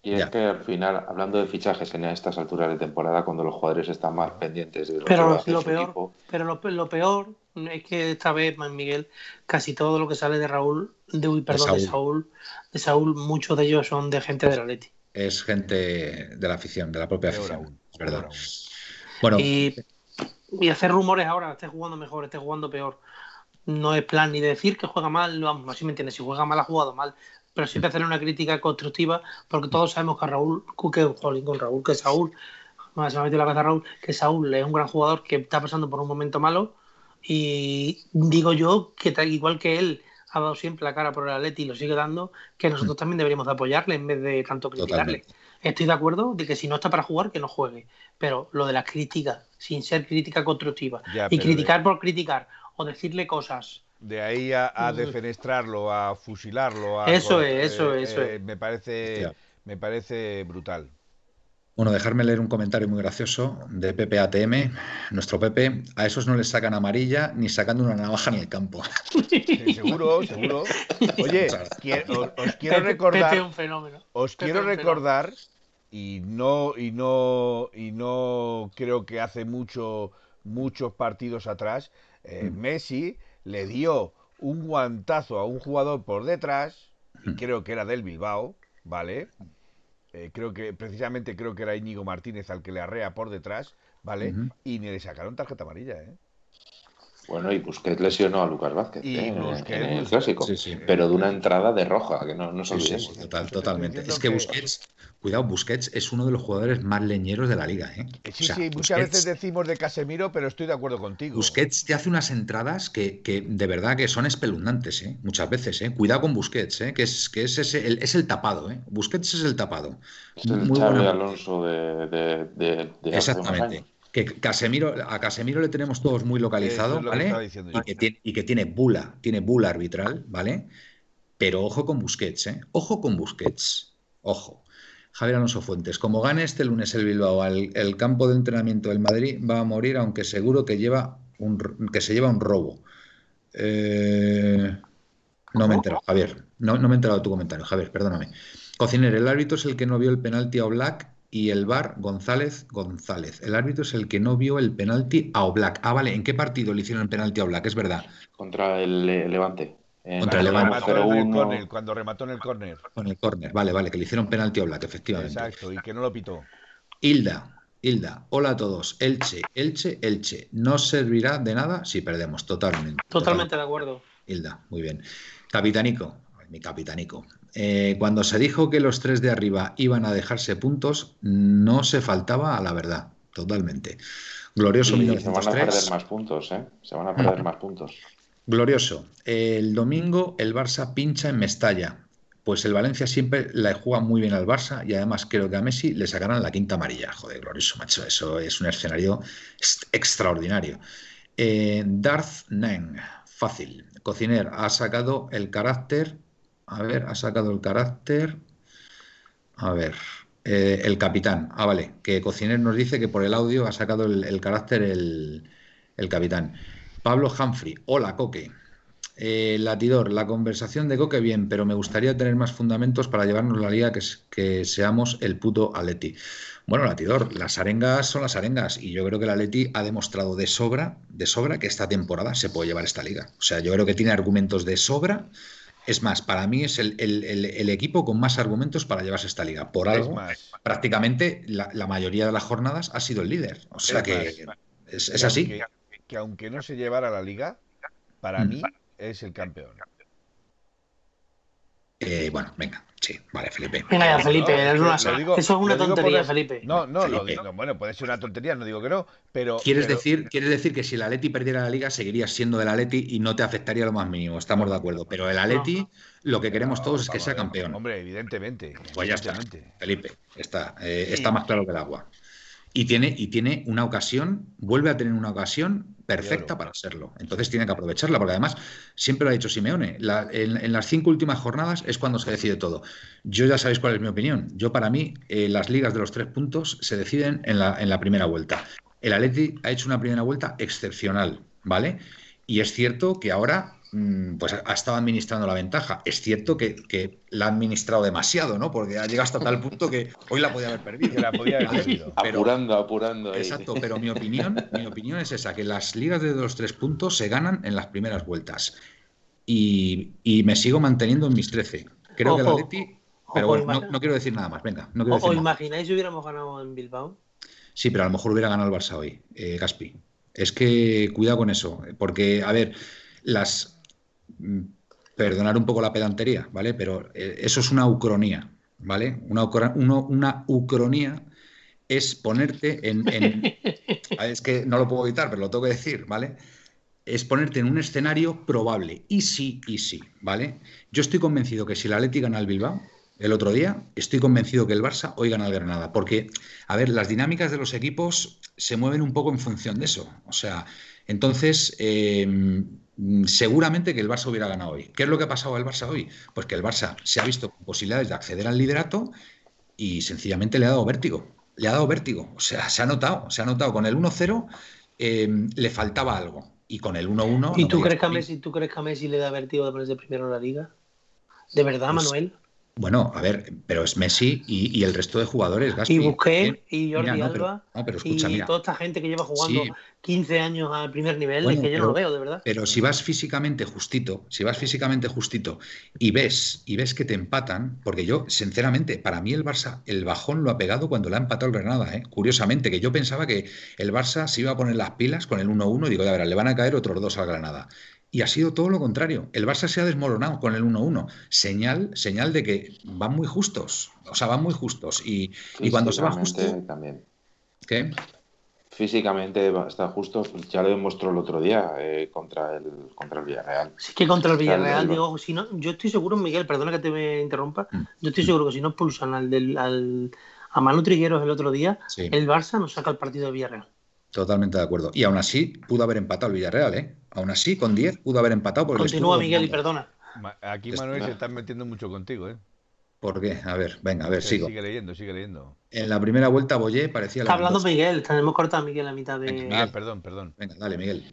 Speaker 4: Y es que al final, hablando de fichajes en estas alturas de temporada, cuando los jugadores están más pendientes de
Speaker 3: lo pero lo peor, Pero lo, peor es que esta vez, Miguel, casi todo lo que sale de Raúl, de, perdón, de Saúl. de Saúl, muchos de ellos son de gente de la Leti.
Speaker 2: Es gente de la afición, de la propia afición. verdad.
Speaker 3: Bueno. Y, y, hacer rumores ahora, esté jugando mejor, esté jugando peor. No es plan ni decir que juega mal, vamos, así me entiendes, si juega mal ha jugado mal, pero siempre hacer una crítica constructiva, porque todos sabemos que Raúl, que con Raúl, que Saúl, más se me la cabeza Raúl, que Saúl es un gran jugador que está pasando por un momento malo, y digo yo que igual que él ha dado siempre la cara por el Atleti y lo sigue dando, que nosotros mm. también deberíamos de apoyarle en vez de tanto criticarle. Estoy de acuerdo de que si no está para jugar, que no juegue. Pero lo de las críticas, sin ser crítica constructiva, y criticar por criticar, o decirle cosas
Speaker 1: de ahí a, defenestrarlo, a fusilarlo. A,
Speaker 3: eso es, eso es, eso
Speaker 1: eh, Me parece, me parece brutal.
Speaker 2: Bueno, dejarme leer un comentario muy gracioso de Pepe ATM, nuestro Pepe. A esos no les sacan amarilla ni sacando una navaja en el campo.
Speaker 1: seguro, seguro. Oye, os, quiero recordar. Os quiero recordar, y no, y no, y no creo que hace mucho, muchos partidos atrás, eh, mm. Messi le dio un guantazo a un jugador por detrás, y hmm. creo que era del Bilbao, ¿vale? Eh, creo que, precisamente creo que era Íñigo Martínez al que le arrea por detrás, ¿vale? Y ni le sacaron tarjeta amarilla, ¿eh?
Speaker 4: Bueno, y Busquets lesionó a Lucas Vázquez ¿eh? en el clásico, pero de una entrada de roja, que no, no
Speaker 2: total, totalmente. Es que Busquets, cuidado, Busquets es uno de los jugadores más leñeros de la liga. ¿eh?
Speaker 1: eh sí, sí, muchas veces decimos de Casemiro, pero estoy de acuerdo contigo.
Speaker 2: Busquets te hace unas entradas que, que de verdad que son espeluznantes, ¿eh? muchas veces. ¿eh? Cuidado con Busquets, ¿eh? que, es, que es, ese, el, es el tapado. ¿eh? Busquets es el tapado.
Speaker 4: Es el Xavi Alonso de, de, de
Speaker 2: Exactamente que Casemiro, a Casemiro le tenemos todos muy localizado, ¿vale? y, que tiene, y que tiene bula, tiene bula arbitral, ¿vale? Pero ojo con Busquets, ¿eh? Ojo con Busquets, ojo. Javier Alonso Fuentes, como gane este lunes el Bilbao al el campo de entrenamiento del Madrid, va a morir, aunque seguro que lleva un, que se lleva un robo. Eh, no me he enterado, Javier. No, no me he enterado de tu comentario, Javier, perdóname. Cocinero, el árbitro es el que no vio el penalti a Black y el VAR González González. El árbitro es el que no vio el penalti a Oblak. Ah, vale, ¿en qué partido le hicieron el penalti a Oblak? Es verdad.
Speaker 4: Contra el Levante.
Speaker 1: Contra el Levante. cuando remató en el córner.
Speaker 2: Con el córner, vale, vale, que le hicieron penalti a Oblak, efectivamente.
Speaker 1: Exacto, y que no lo pitó.
Speaker 2: Hilda, Hilda, hola a todos. Elche, Elche, Elche. No servirá de nada si perdemos, totalmente.
Speaker 3: Totalmente de acuerdo.
Speaker 2: Hilda, muy bien. Capitanico, mi capitanico. Eh, cuando se dijo que los tres de arriba iban a dejarse puntos, no se faltaba a la verdad, totalmente. Glorioso
Speaker 4: Se van a perder más puntos, ¿eh? Se van a perder más puntos.
Speaker 2: Glorioso. El domingo el Barça pincha en Mestalla. Pues el Valencia siempre le juega muy bien al Barça y además creo que a Messi le sacarán la quinta amarilla. Joder, glorioso, macho. Eso es un escenario extraordinario. Eh, Darth Neng, fácil. Cociner ha sacado el carácter a ver, ha sacado el carácter. A ver, eh, el capitán. Ah, vale, que Cociner nos dice que por el audio ha sacado el, carácter el, capitán. Pablo Humphrey, hola Coque. Eh, Latidor, la conversación de Coque bien, pero me gustaría tener más fundamentos para llevarnos la liga que, que seamos el puto Aleti. Bueno, Latidor, las arengas son las arengas y yo creo que el Atleti ha demostrado de sobra, de sobra que esta temporada se puede llevar esta liga. O sea, yo creo que tiene argumentos de sobra es más, para mí es el, equipo con más argumentos para llevarse esta liga. Por algo, prácticamente la, mayoría de las jornadas ha sido el líder. O sea que es, así.
Speaker 1: que aunque no se llevara la liga, para mm. mí es el campeón.
Speaker 2: Eh, bueno, venga, sí, vale, Felipe.
Speaker 3: Venga ya, Felipe, eso es una tontería, Felipe.
Speaker 1: No, no, lo digo, bueno, puede ser una tontería, no digo que no, pero...
Speaker 2: ¿Quieres, Decir, quieres decir que si el Atleti perdiera la Liga seguirías siendo del Atleti y no te afectaría lo más mínimo, estamos de acuerdo, pero el Atleti lo que queremos todos es que sea campeón.
Speaker 1: Hombre, evidentemente.
Speaker 2: Pues ya está, Felipe, está, eh, está más claro que el agua. Y tiene, y tiene una ocasión, vuelve a tener una ocasión perfecta para serlo. Entonces tiene que aprovecharla, porque además siempre lo ha dicho Simeone, en, las cinco últimas jornadas es cuando se decide todo. Yo ya sabéis cuál es mi opinión. Yo para mí eh, las ligas de los tres puntos se deciden en la, en la primera vuelta. El Atleti ha hecho una primera vuelta excepcional, ¿vale? Y es cierto que ahora pues ha estado administrando la ventaja. Es cierto que, que, la ha administrado demasiado, ¿no? Porque ha llegado hasta tal punto que hoy la podía haber perdido.
Speaker 1: la podía haber perdido.
Speaker 4: apurando, apurando.
Speaker 2: Exacto, pero mi opinión, mi opinión es esa, que las ligas de los tres puntos se ganan en las primeras vueltas. Y, me sigo manteniendo en mis 13. Creo que la Leti... Pero bueno, no, quiero decir nada más, venga. No quiero
Speaker 3: ¿O imagináis si hubiéramos ganado en Bilbao?
Speaker 2: Sí, pero a lo mejor hubiera ganado el Barça hoy, eh, Gaspi. Es que cuidado con eso, porque, a ver, las. Mm, perdonar un poco la pedantería, ¿vale? Pero eh, eso es una ucronía, ¿vale? Una, una ucronía es ponerte en, Es que no lo puedo evitar, pero lo tengo que decir, ¿vale? Es ponerte en un escenario probable. Y sí, y sí, ¿vale? Yo estoy convencido que si la Atleti gana el Bilbao, el otro día, estoy convencido que el Barça hoy gana el Granada. Porque, a ver, las dinámicas de los equipos se mueven un poco en función de eso. O sea, entonces, em, seguramente que el Barça hubiera ganado hoy. ¿Qué es lo que ha pasado al Barça hoy? Pues que el Barça se ha visto con posibilidades de acceder al liderato y sencillamente le ha dado vértigo. Le ha dado vértigo. O sea, se ha notado, se ha notado. Con el 1-0 em, le faltaba algo. Y con el 1-1.
Speaker 3: ¿Y tú, crees que a Messi, tú crees que a Messi le da vértigo de ponerse primero en la liga? ¿De verdad, pues Manuel?
Speaker 2: Bueno, a ver, pero es Messi y, el resto de jugadores,
Speaker 3: Gaspi. Y Busquets y Jordi Alba y toda esta gente que lleva jugando 15 años al primer nivel, es que yo no lo veo, de verdad.
Speaker 2: Pero si vas físicamente justito, si vas físicamente justito y ves y ves que te empatan, porque yo, sinceramente, para mí el Barça, el bajón lo ha pegado cuando le ha empatado el Granada, ¿eh? curiosamente, que yo pensaba que el Barça se iba a poner las pilas con el 1-1 y digo, ya verás, le van a caer otros dos al Granada. Y ha sido todo lo contrario. El Barça se ha desmoronado con el 1-1. Señal, señal de que van muy justos. O sea, van muy justos. Y, cuando se va justo.
Speaker 4: También.
Speaker 2: ¿Qué?
Speaker 4: Físicamente está justo. Ya lo demostró el otro día eh, contra, el, contra el Villarreal.
Speaker 3: Sí, que contra el Villarreal, digo, si no, yo estoy seguro, Miguel, perdona que te me interrumpa. Mm. Yo estoy seguro que si no expulsan al, del, al a Manu Trigueros el otro día, el Barça nos saca el partido de Villarreal.
Speaker 2: Totalmente de acuerdo. Y aún así pudo haber empatado el Villarreal, ¿eh? Aún así, con 10 pudo haber empatado. Porque
Speaker 3: Continúa, Miguel, y perdona.
Speaker 1: Aquí Manuel se está metiendo mucho contigo, ¿eh?
Speaker 2: ¿Por qué? A ver, venga, a ver, sigo.
Speaker 1: Sigue leyendo, sigue leyendo.
Speaker 2: En la primera vuelta Boyé parecía...
Speaker 3: Está hablando Miguel, tenemos cortado a Miguel a mitad de...
Speaker 1: ah, perdón, perdón.
Speaker 2: Venga, dale, Miguel.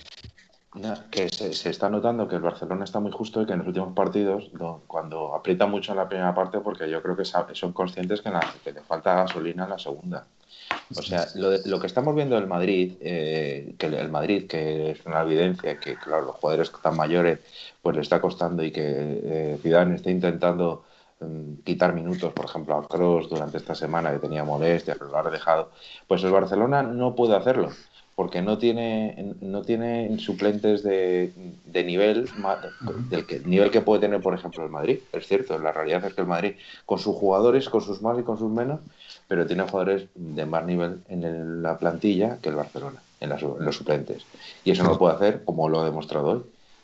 Speaker 4: que se, está notando que el Barcelona está muy justo y que en los últimos partidos, cuando aprieta mucho en la primera parte, porque yo creo que son conscientes que, que le falta gasolina en la segunda. O sea, lo, que estamos viendo del Madrid, eh, que el Madrid, que es una evidencia que, claro, los jugadores tan mayores, pues le está costando y que eh, Zidane está intentando mm, quitar minutos, por ejemplo, a Kroos durante esta semana que tenía molestia, pero lo ha dejado, pues el Barcelona no puede hacerlo porque no tiene no tiene suplentes de, de nivel del que, nivel que puede tener por ejemplo el Madrid. Es cierto la realidad es que el Madrid con sus jugadores con sus más y con sus menos pero tiene jugadores de más nivel en la plantilla que el Barcelona, en, los suplentes. Y eso no lo puede hacer como lo ha demostrado hoy.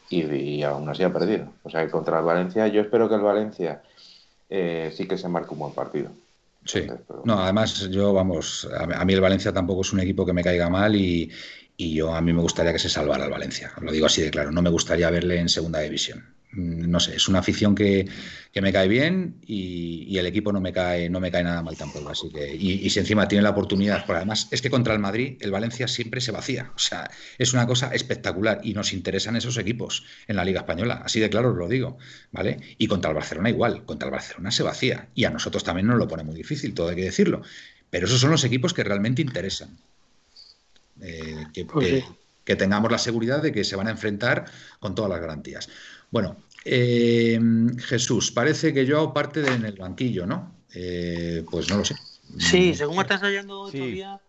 Speaker 4: Y, aún así ha perdido. O sea que contra el Valencia, yo espero que el Valencia eh, sí que se marque un buen partido.
Speaker 2: Sí. No, además yo, vamos, a mí el Valencia tampoco es un equipo que me caiga mal y, y yo a mí me gustaría que se salvara el Valencia. Lo digo así de claro, no me gustaría verle en segunda división. No sé, es una afición que, me cae bien y, el equipo no me cae, no me cae nada mal tampoco. Así que, y, si encima tiene la oportunidad, porque además es que contra el Madrid, el Valencia siempre se vacía. O sea, es una cosa espectacular y nos interesan esos equipos en la Liga Española. Así de claro os lo digo, ¿vale? Y contra el Barcelona igual, contra el Barcelona se vacía. Y a nosotros también nos lo pone muy difícil, todo hay que decirlo. Pero esos son los equipos que realmente interesan. Eh, pues que tengamos la seguridad de que se van a enfrentar con todas las garantías. Bueno, eh, Jesús, parece que yo parte de, en el banquillo, ¿no? Eh, pues no lo sé.
Speaker 3: Sí, según está ensayando todavía,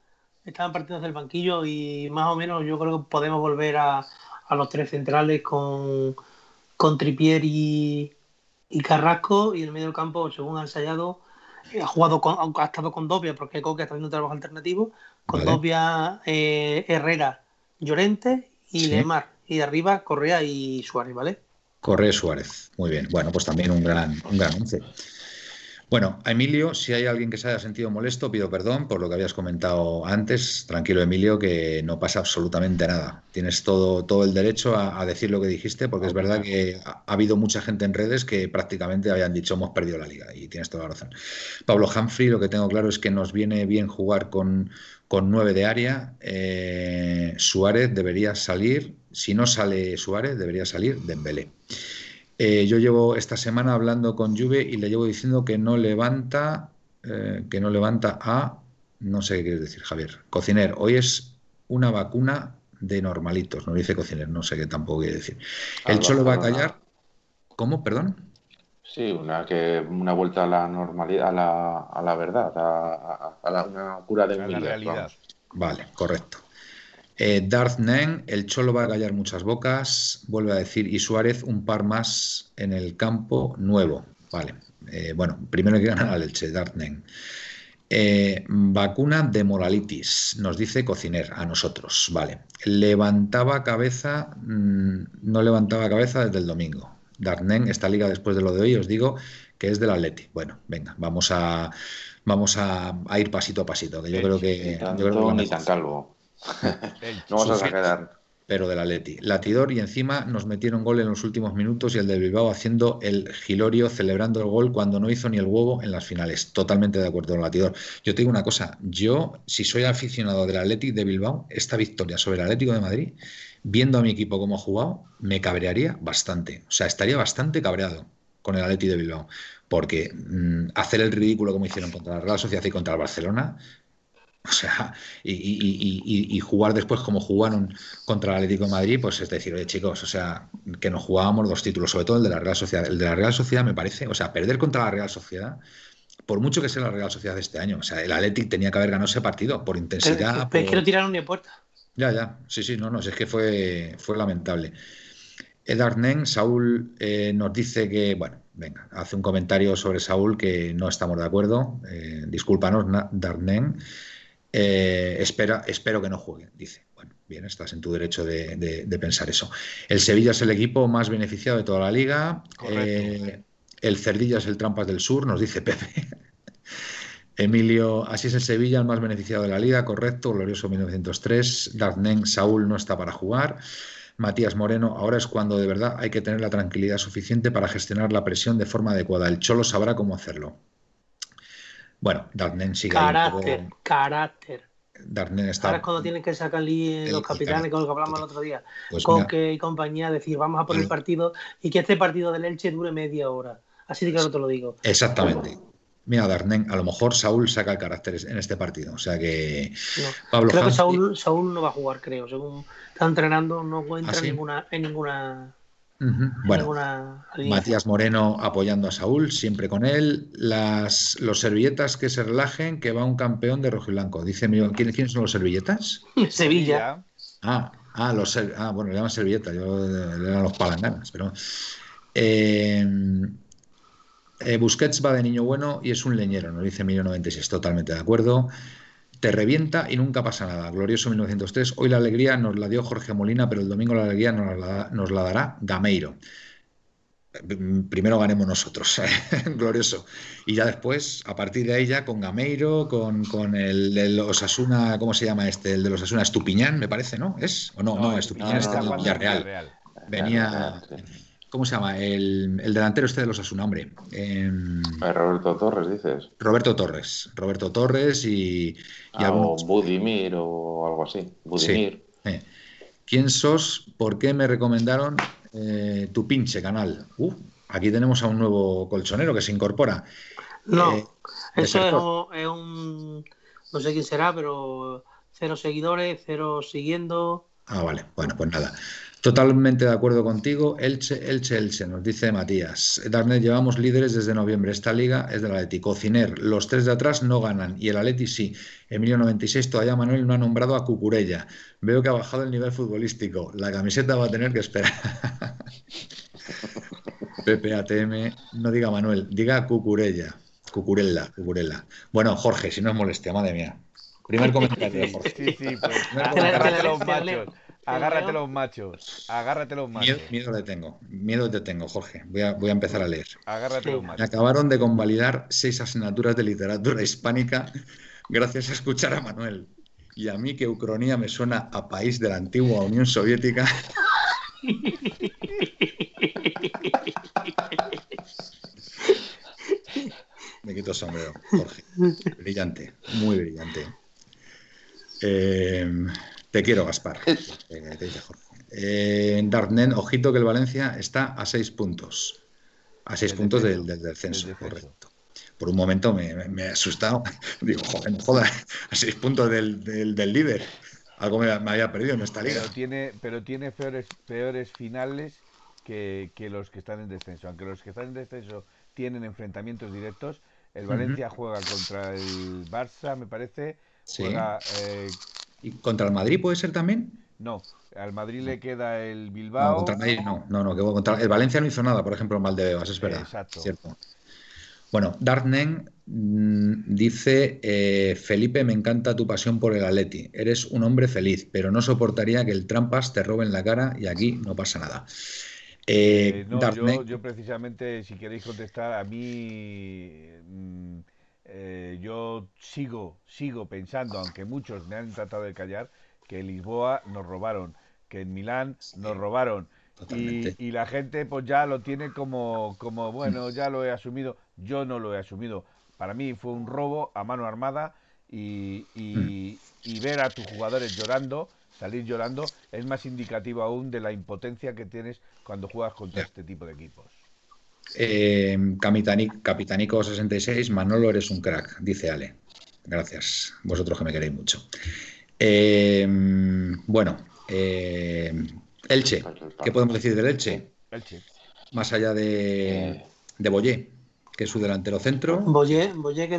Speaker 3: estaban partidos del banquillo y más o menos yo creo que podemos volver a, los tres centrales con, con Tripier y, Carrasco y en el medio del campo, según ha ensayado, ha jugado con, ha estado con Dobia porque Coque está haciendo un trabajo alternativo, con Dobia, eh, Herrera, Llorente y Lemar. Y de arriba Correa y Suárez, ¿vale?
Speaker 2: Correa Suárez. Muy bien. Bueno, pues también un gran, un gran once. Bueno, Emilio, si hay alguien que se haya sentido molesto, pido perdón por lo que habías comentado antes. Tranquilo, Emilio, que no pasa absolutamente nada. Tienes todo, todo el derecho a, decir lo que dijiste, porque es verdad que ha, habido mucha gente en redes que prácticamente habían dicho hemos perdido la liga, y tienes toda la razón. Pablo Humphrey, lo que tengo claro es que nos viene bien jugar con, con nueve de área. Eh, Suárez debería salir, si no sale Suárez, debería salir Dembélé. Eh, yo llevo esta semana hablando con Juve y le llevo diciendo que no levanta, eh, que no levanta a, no sé qué quieres decir, Javier. Cociner, hoy es una vacuna de normalitos, no dice cociner, no sé qué tampoco quiere decir. El Cholo va a callar. ¿Cómo? Perdón.
Speaker 4: Sí, una que una vuelta a la normalidad, a la, a la verdad, a, la, una cura de la realidad.
Speaker 2: Vale, correcto. Eh, Darth el Cholo va a callar muchas bocas, vuelve a decir, y Suárez un par más en el campo nuevo. Vale, eh, bueno, primero hay que ganar al Elche, Darth Nen. Eh, vacuna de moralitis, nos dice Cociner, a nosotros, vale. Levantaba cabeza, mm, no levantaba cabeza desde el domingo. Darnen, esta liga después de lo de hoy, os digo que es del Atleti. Bueno, venga, vamos a vamos a, ir pasito a pasito, que yo creo que... Yo creo que
Speaker 4: ni tan calvo. No vamos a quedar.
Speaker 2: Pero del Atleti. Latidor y encima nos metieron gol en los últimos minutos y el de Bilbao haciendo el gilorio, celebrando el gol cuando no hizo ni el huevo en las finales. Totalmente de acuerdo con Latidor. Yo te digo una cosa, yo si soy aficionado del Atleti de Bilbao, esta victoria sobre el Atlético de Madrid, viendo a mi equipo cómo ha jugado, me cabrearía bastante. O sea, estaría bastante cabreado con el Atleti de Bilbao. Porque mm, hacer el ridículo como hicieron contra la Real Sociedad y contra el Barcelona, o sea, y, jugar después como jugaron contra el Atlético de Madrid, pues es decir, oye chicos, o sea, que nos jugábamos dos títulos, sobre todo el de la Real Sociedad. El de la Real Sociedad me parece, o sea, perder contra la Real Sociedad, por mucho que sea la Real Sociedad de este año, o sea, el Atlético tenía que haber ganado ese partido por intensidad.
Speaker 3: Pero, es que no tiraron ni a puerta.
Speaker 2: Ya, ya, sí, sí, no, no, es que fue, fue lamentable. Edarnen, Saúl eh, nos dice que, bueno, venga, hace un comentario sobre Saúl que no estamos de acuerdo. Eh, discúlpanos, Darnen. Eh, espera, espero que no juegue, dice. Bueno, bien, estás en tu derecho de, pensar eso. El Sevilla es el equipo más beneficiado de toda la liga. Eh, el Cerdilla es el Trampas del Sur, nos dice Pepe. Emilio, así es el Sevilla, el más beneficiado de la liga, correcto, glorioso 1903. Darnen, Saúl no está para jugar. Matías Moreno, ahora es cuando de verdad hay que tener la tranquilidad suficiente para gestionar la presión de forma adecuada. El Cholo sabrá cómo hacerlo. Bueno, Darnen sigue.
Speaker 3: Carácter, carácter.
Speaker 2: Darnen está.
Speaker 3: Ahora es cuando tienen que sacar los capitanes, con lo que hablamos el otro día. Pues Coque y compañía, decir, vamos a poner el partido y que este partido del Elche dure media hora. Así de claro te lo digo.
Speaker 2: Exactamente. Mira, Darnen, a lo mejor Saúl saca el carácter en este partido. O sea que.
Speaker 3: Pablo creo que Saúl, Saúl, no va a jugar, creo. Según está entrenando, no entra ¿Ah, ninguna, en ninguna
Speaker 2: bueno, Matías Moreno apoyando a Saúl, siempre con él. Las, los servilletas que se relajen, que va un campeón de rojo y blanco. Dice, ¿quiénes, ¿quiénes son los servilletas?
Speaker 3: Sevilla.
Speaker 2: Ah, ah, los, ah, bueno, le llaman servilletas, yo le llaman los palanganas, pero. Eh, eh, Busquets va de niño bueno y es un leñero, nos dice 1096, totalmente de acuerdo te revienta y nunca pasa nada. Glorioso 1903. Hoy la alegría nos la dio Jorge Molina, pero el domingo la alegría nos la, dará Gameiro. Primero ganemos nosotros, glorioso. Y ya después, a partir de ahí, ya con Gameiro, con, el de los Asuna, ¿cómo se llama este? El de los Asuna, Estupiñán, me parece, ¿no? ¿Es? ¿O no? No, Estupiñán está en Villarreal. Venía. ¿Cómo se llama? El, delantero este de los Asuna, hombre.
Speaker 4: Em, Roberto Torres, dices.
Speaker 2: Roberto Torres. Roberto Torres y.
Speaker 4: Ah, o Budimir o algo así. Budimir.
Speaker 2: Eh. ¿Quién sos? ¿Por qué me recomendaron eh, tu pinche canal? Uh, aquí tenemos a un nuevo colchonero que se incorpora.
Speaker 3: No, eh, eso es un, No sé quién será, pero cero seguidores, cero siguiendo.
Speaker 2: Ah, vale. Bueno, pues nada. Totalmente de acuerdo contigo. Elche, Elche, Elche, nos dice Matías. Darnet, llevamos líderes desde noviembre. Esta liga es del Atleti. Cociner, los tres de atrás no ganan y el Atleti sí. Emilio 96, todavía Manuel no ha nombrado a Cucurella. Veo que ha bajado el nivel futbolístico. La camiseta va a tener que esperar. Pepe ATM, no diga Manuel, diga Cucurella. Cucurella, Cucurella. Bueno, Jorge, si no es molestia, madre mía. Primer comentario, Jorge. Sí, sí, pues.
Speaker 1: Agárrate los machos. Agárrate los machos.
Speaker 2: Miedo, le tengo. Miedo te tengo, Jorge. Voy a, voy a empezar a leer.
Speaker 1: Agárrate los machos. Me
Speaker 2: acabaron de convalidar seis asignaturas de literatura hispánica gracias a escuchar a Manuel. Y a mí que Ucrania me suena a país de la antigua Unión Soviética. Me quito el sombrero, Jorge. Brillante, muy brillante. Eh, te quiero, Gaspar. te dice Jorge. Eh, Dartnen, ojito que el Valencia está a seis puntos. A seis puntos del, descenso, correcto. Por un momento me, he asustado. Digo, joder, no jodas, a seis puntos del, líder. Algo me, había perdido en esta liga.
Speaker 1: Pero tiene, pero tiene peores, peores finales que, los que están en descenso. Aunque los que están en descenso tienen enfrentamientos directos, el Valencia juega contra el Barça, me parece.
Speaker 2: Eh, ¿Y contra el Madrid puede ser también?
Speaker 1: No, al Madrid le queda el Bilbao.
Speaker 2: No, contra el Madrid no, no, no contra el Valencia no hizo nada, por ejemplo, en Valdebebas, es verdad. Exacto. Cierto. Bueno, Dartnen mm, dice, eh, Felipe, me encanta tu pasión por el Atleti. Eres un hombre feliz, pero no soportaría que el Trampas te robe en la cara y aquí no pasa nada.
Speaker 1: Eh, no, yo, precisamente, si queréis contestar, a mí mm, eh, yo sigo, sigo pensando, aunque muchos me han tratado de callar, que en Lisboa nos robaron, que en Milán nos robaron. Y, la gente pues ya lo tiene como, como, bueno, ya lo he asumido. Yo no lo he asumido. Para mí fue un robo a mano armada y, y, y ver a tus jugadores llorando, salir llorando, es más indicativo aún de la impotencia que tienes cuando juegas contra este tipo de equipos.
Speaker 2: Eh, Capitanico 66, Manolo eres un crack, dice Ale. Gracias, vosotros que me queréis mucho. Eh, bueno, eh, Elche, ¿qué podemos decir del Elche?
Speaker 1: Elche.
Speaker 2: Más allá de, de Boyé, que es su delantero centro.
Speaker 3: Boyé, Boyé que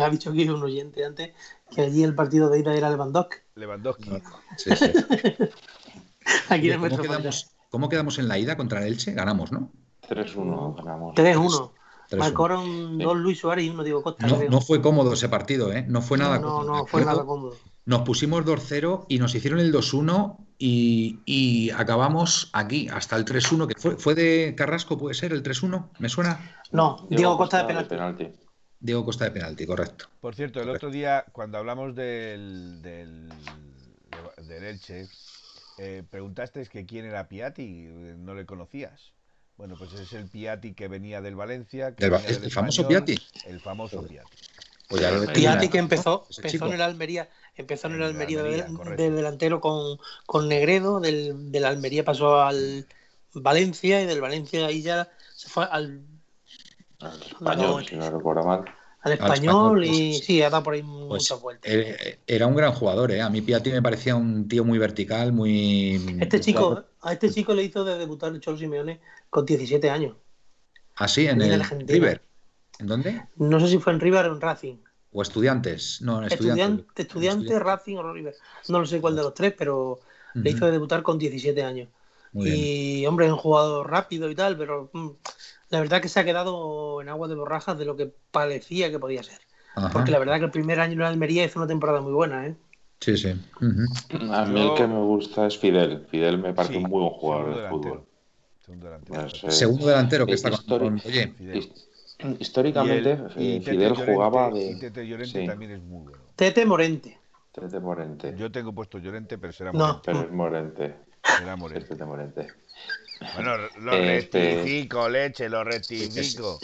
Speaker 3: ha dicho aquí un oyente antes que allí el partido de ida era Lewandowski.
Speaker 1: Lewandowski.
Speaker 2: Sí, sí. aquí ¿Cómo, quedamos, ¿Cómo quedamos en la ida contra el Elche? Ganamos, ¿no?
Speaker 4: 3-1 ganamos.
Speaker 3: 3-1. Marcaron dos Luis Suárez y uno Diego Costa.
Speaker 2: No, no, fue cómodo ese partido, ¿eh? No fue nada
Speaker 3: cómodo. No, no fue nada cómodo.
Speaker 2: Nos pusimos 2-0 y nos hicieron el 2-1 y, y, acabamos aquí, hasta el 3-1, que fue, fue de Carrasco, ¿puede ser el 3-1? ¿Me suena?
Speaker 3: No, Diego, Costa, de penalti.
Speaker 2: Diego Costa de penalti, correcto.
Speaker 1: Por cierto, el otro día, cuando hablamos del, del, del Elche, eh, preguntaste que quién era Piatti, no le conocías. Bueno, pues es el Piatti que venía del Valencia. Que
Speaker 2: el, famoso Piatti.
Speaker 1: El famoso Piatti.
Speaker 3: Pues Piatti que empezó, empezó en el Almería, empezó en el Almería, del, delantero con, con Negredo, del, del, Almería pasó al Valencia y del Valencia ahí ya se fue al,
Speaker 4: al español, si no recuerdo mal
Speaker 3: al español, y pues, sí, ha dado por ahí pues, muchas vueltas.
Speaker 2: Eh, era un gran jugador, ¿eh? A mí Piatti me parecía un tío muy vertical, muy...
Speaker 3: Este chico, a este chico le hizo de debutar el Cholo Simeone con 17 años.
Speaker 2: ¿Ah, sí? ¿En, el River? ¿En dónde?
Speaker 3: No sé si fue en River o en Racing.
Speaker 2: ¿O estudiantes? No, en
Speaker 3: estudiantes. Estudiante, Racing o River. No lo sé cuál de los tres, pero le hizo de debutar con 17 años. y, hombre, es un jugador rápido y tal, pero... La verdad que se ha quedado en agua de borrajas de lo que parecía que podía ser. Porque la verdad que el primer año en Almería hizo una temporada muy buena, ¿eh?
Speaker 2: Sí, sí.
Speaker 4: A mí el que me gusta es Fidel. Fidel me parece un muy buen jugador de fútbol.
Speaker 2: Segundo delantero. Segundo delantero que está con,
Speaker 4: Oye. Históricamente, eh, Fidel jugaba de.
Speaker 1: Tete Llorente también es muy bueno.
Speaker 3: Tete Morente.
Speaker 4: Tete Morente.
Speaker 1: Yo tengo puesto Llorente, pero será
Speaker 4: Morente. No. Pero es Morente.
Speaker 1: Será Morente.
Speaker 4: Tete Morente.
Speaker 1: Bueno, lo este... rectifico, leche, lo rectifico.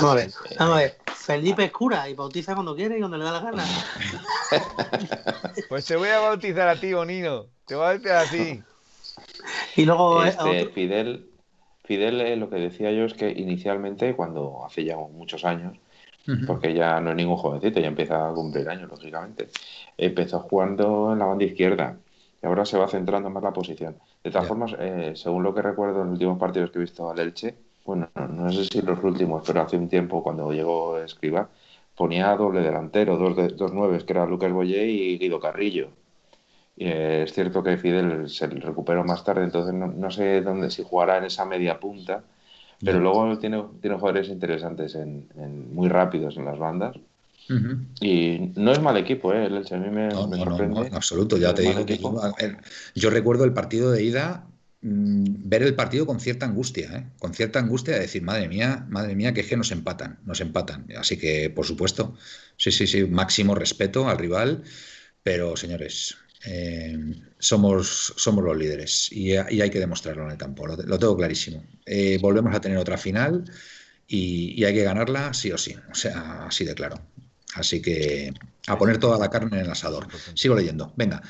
Speaker 3: Vamos a ver, vamos a ver. Felipe es cura y bautiza cuando quiere y cuando le da la gana.
Speaker 1: Pues te voy a bautizar a ti, Bonino. Te voy a bautizar a ti.
Speaker 3: Y luego
Speaker 4: este, Fidel, Fidel, eh, lo que decía yo es que inicialmente, cuando hace ya muchos años, porque ya no es ningún jovencito, ya empieza a cumplir años, lógicamente, empezó jugando en la banda izquierda y ahora se va centrando más la posición. De todas formas, eh, según lo que recuerdo en los últimos partidos que he visto al Elche, bueno, no sé si los últimos, pero hace un tiempo cuando llegó Escriba, ponía doble delantero, dos, de, dos nueves, que era Lucas Boyé y Guido Carrillo. Y eh, es cierto que Fidel se recuperó más tarde, entonces no, sé dónde si jugará en esa media punta, pero luego tiene, tiene jugadores interesantes, en, muy rápidos en las bandas. Y no es mal equipo, ¿eh? El Elche a mí me, no, sorprende.
Speaker 2: en absoluto, ya te digo. yo, recuerdo el partido de ida, mm, ver el partido con cierta angustia, ¿eh? con cierta angustia de decir, madre mía, madre mía, que es que nos empatan, nos empatan. Así que, por supuesto, sí, sí, sí, máximo respeto al rival, pero señores, eh, somos, somos los líderes y, hay que demostrarlo en el campo, lo, tengo clarísimo. Eh, volvemos a tener otra final y, hay que ganarla sí o sí, o sea, así de claro. Así que a poner toda la carne en el asador. Sigo leyendo. Venga.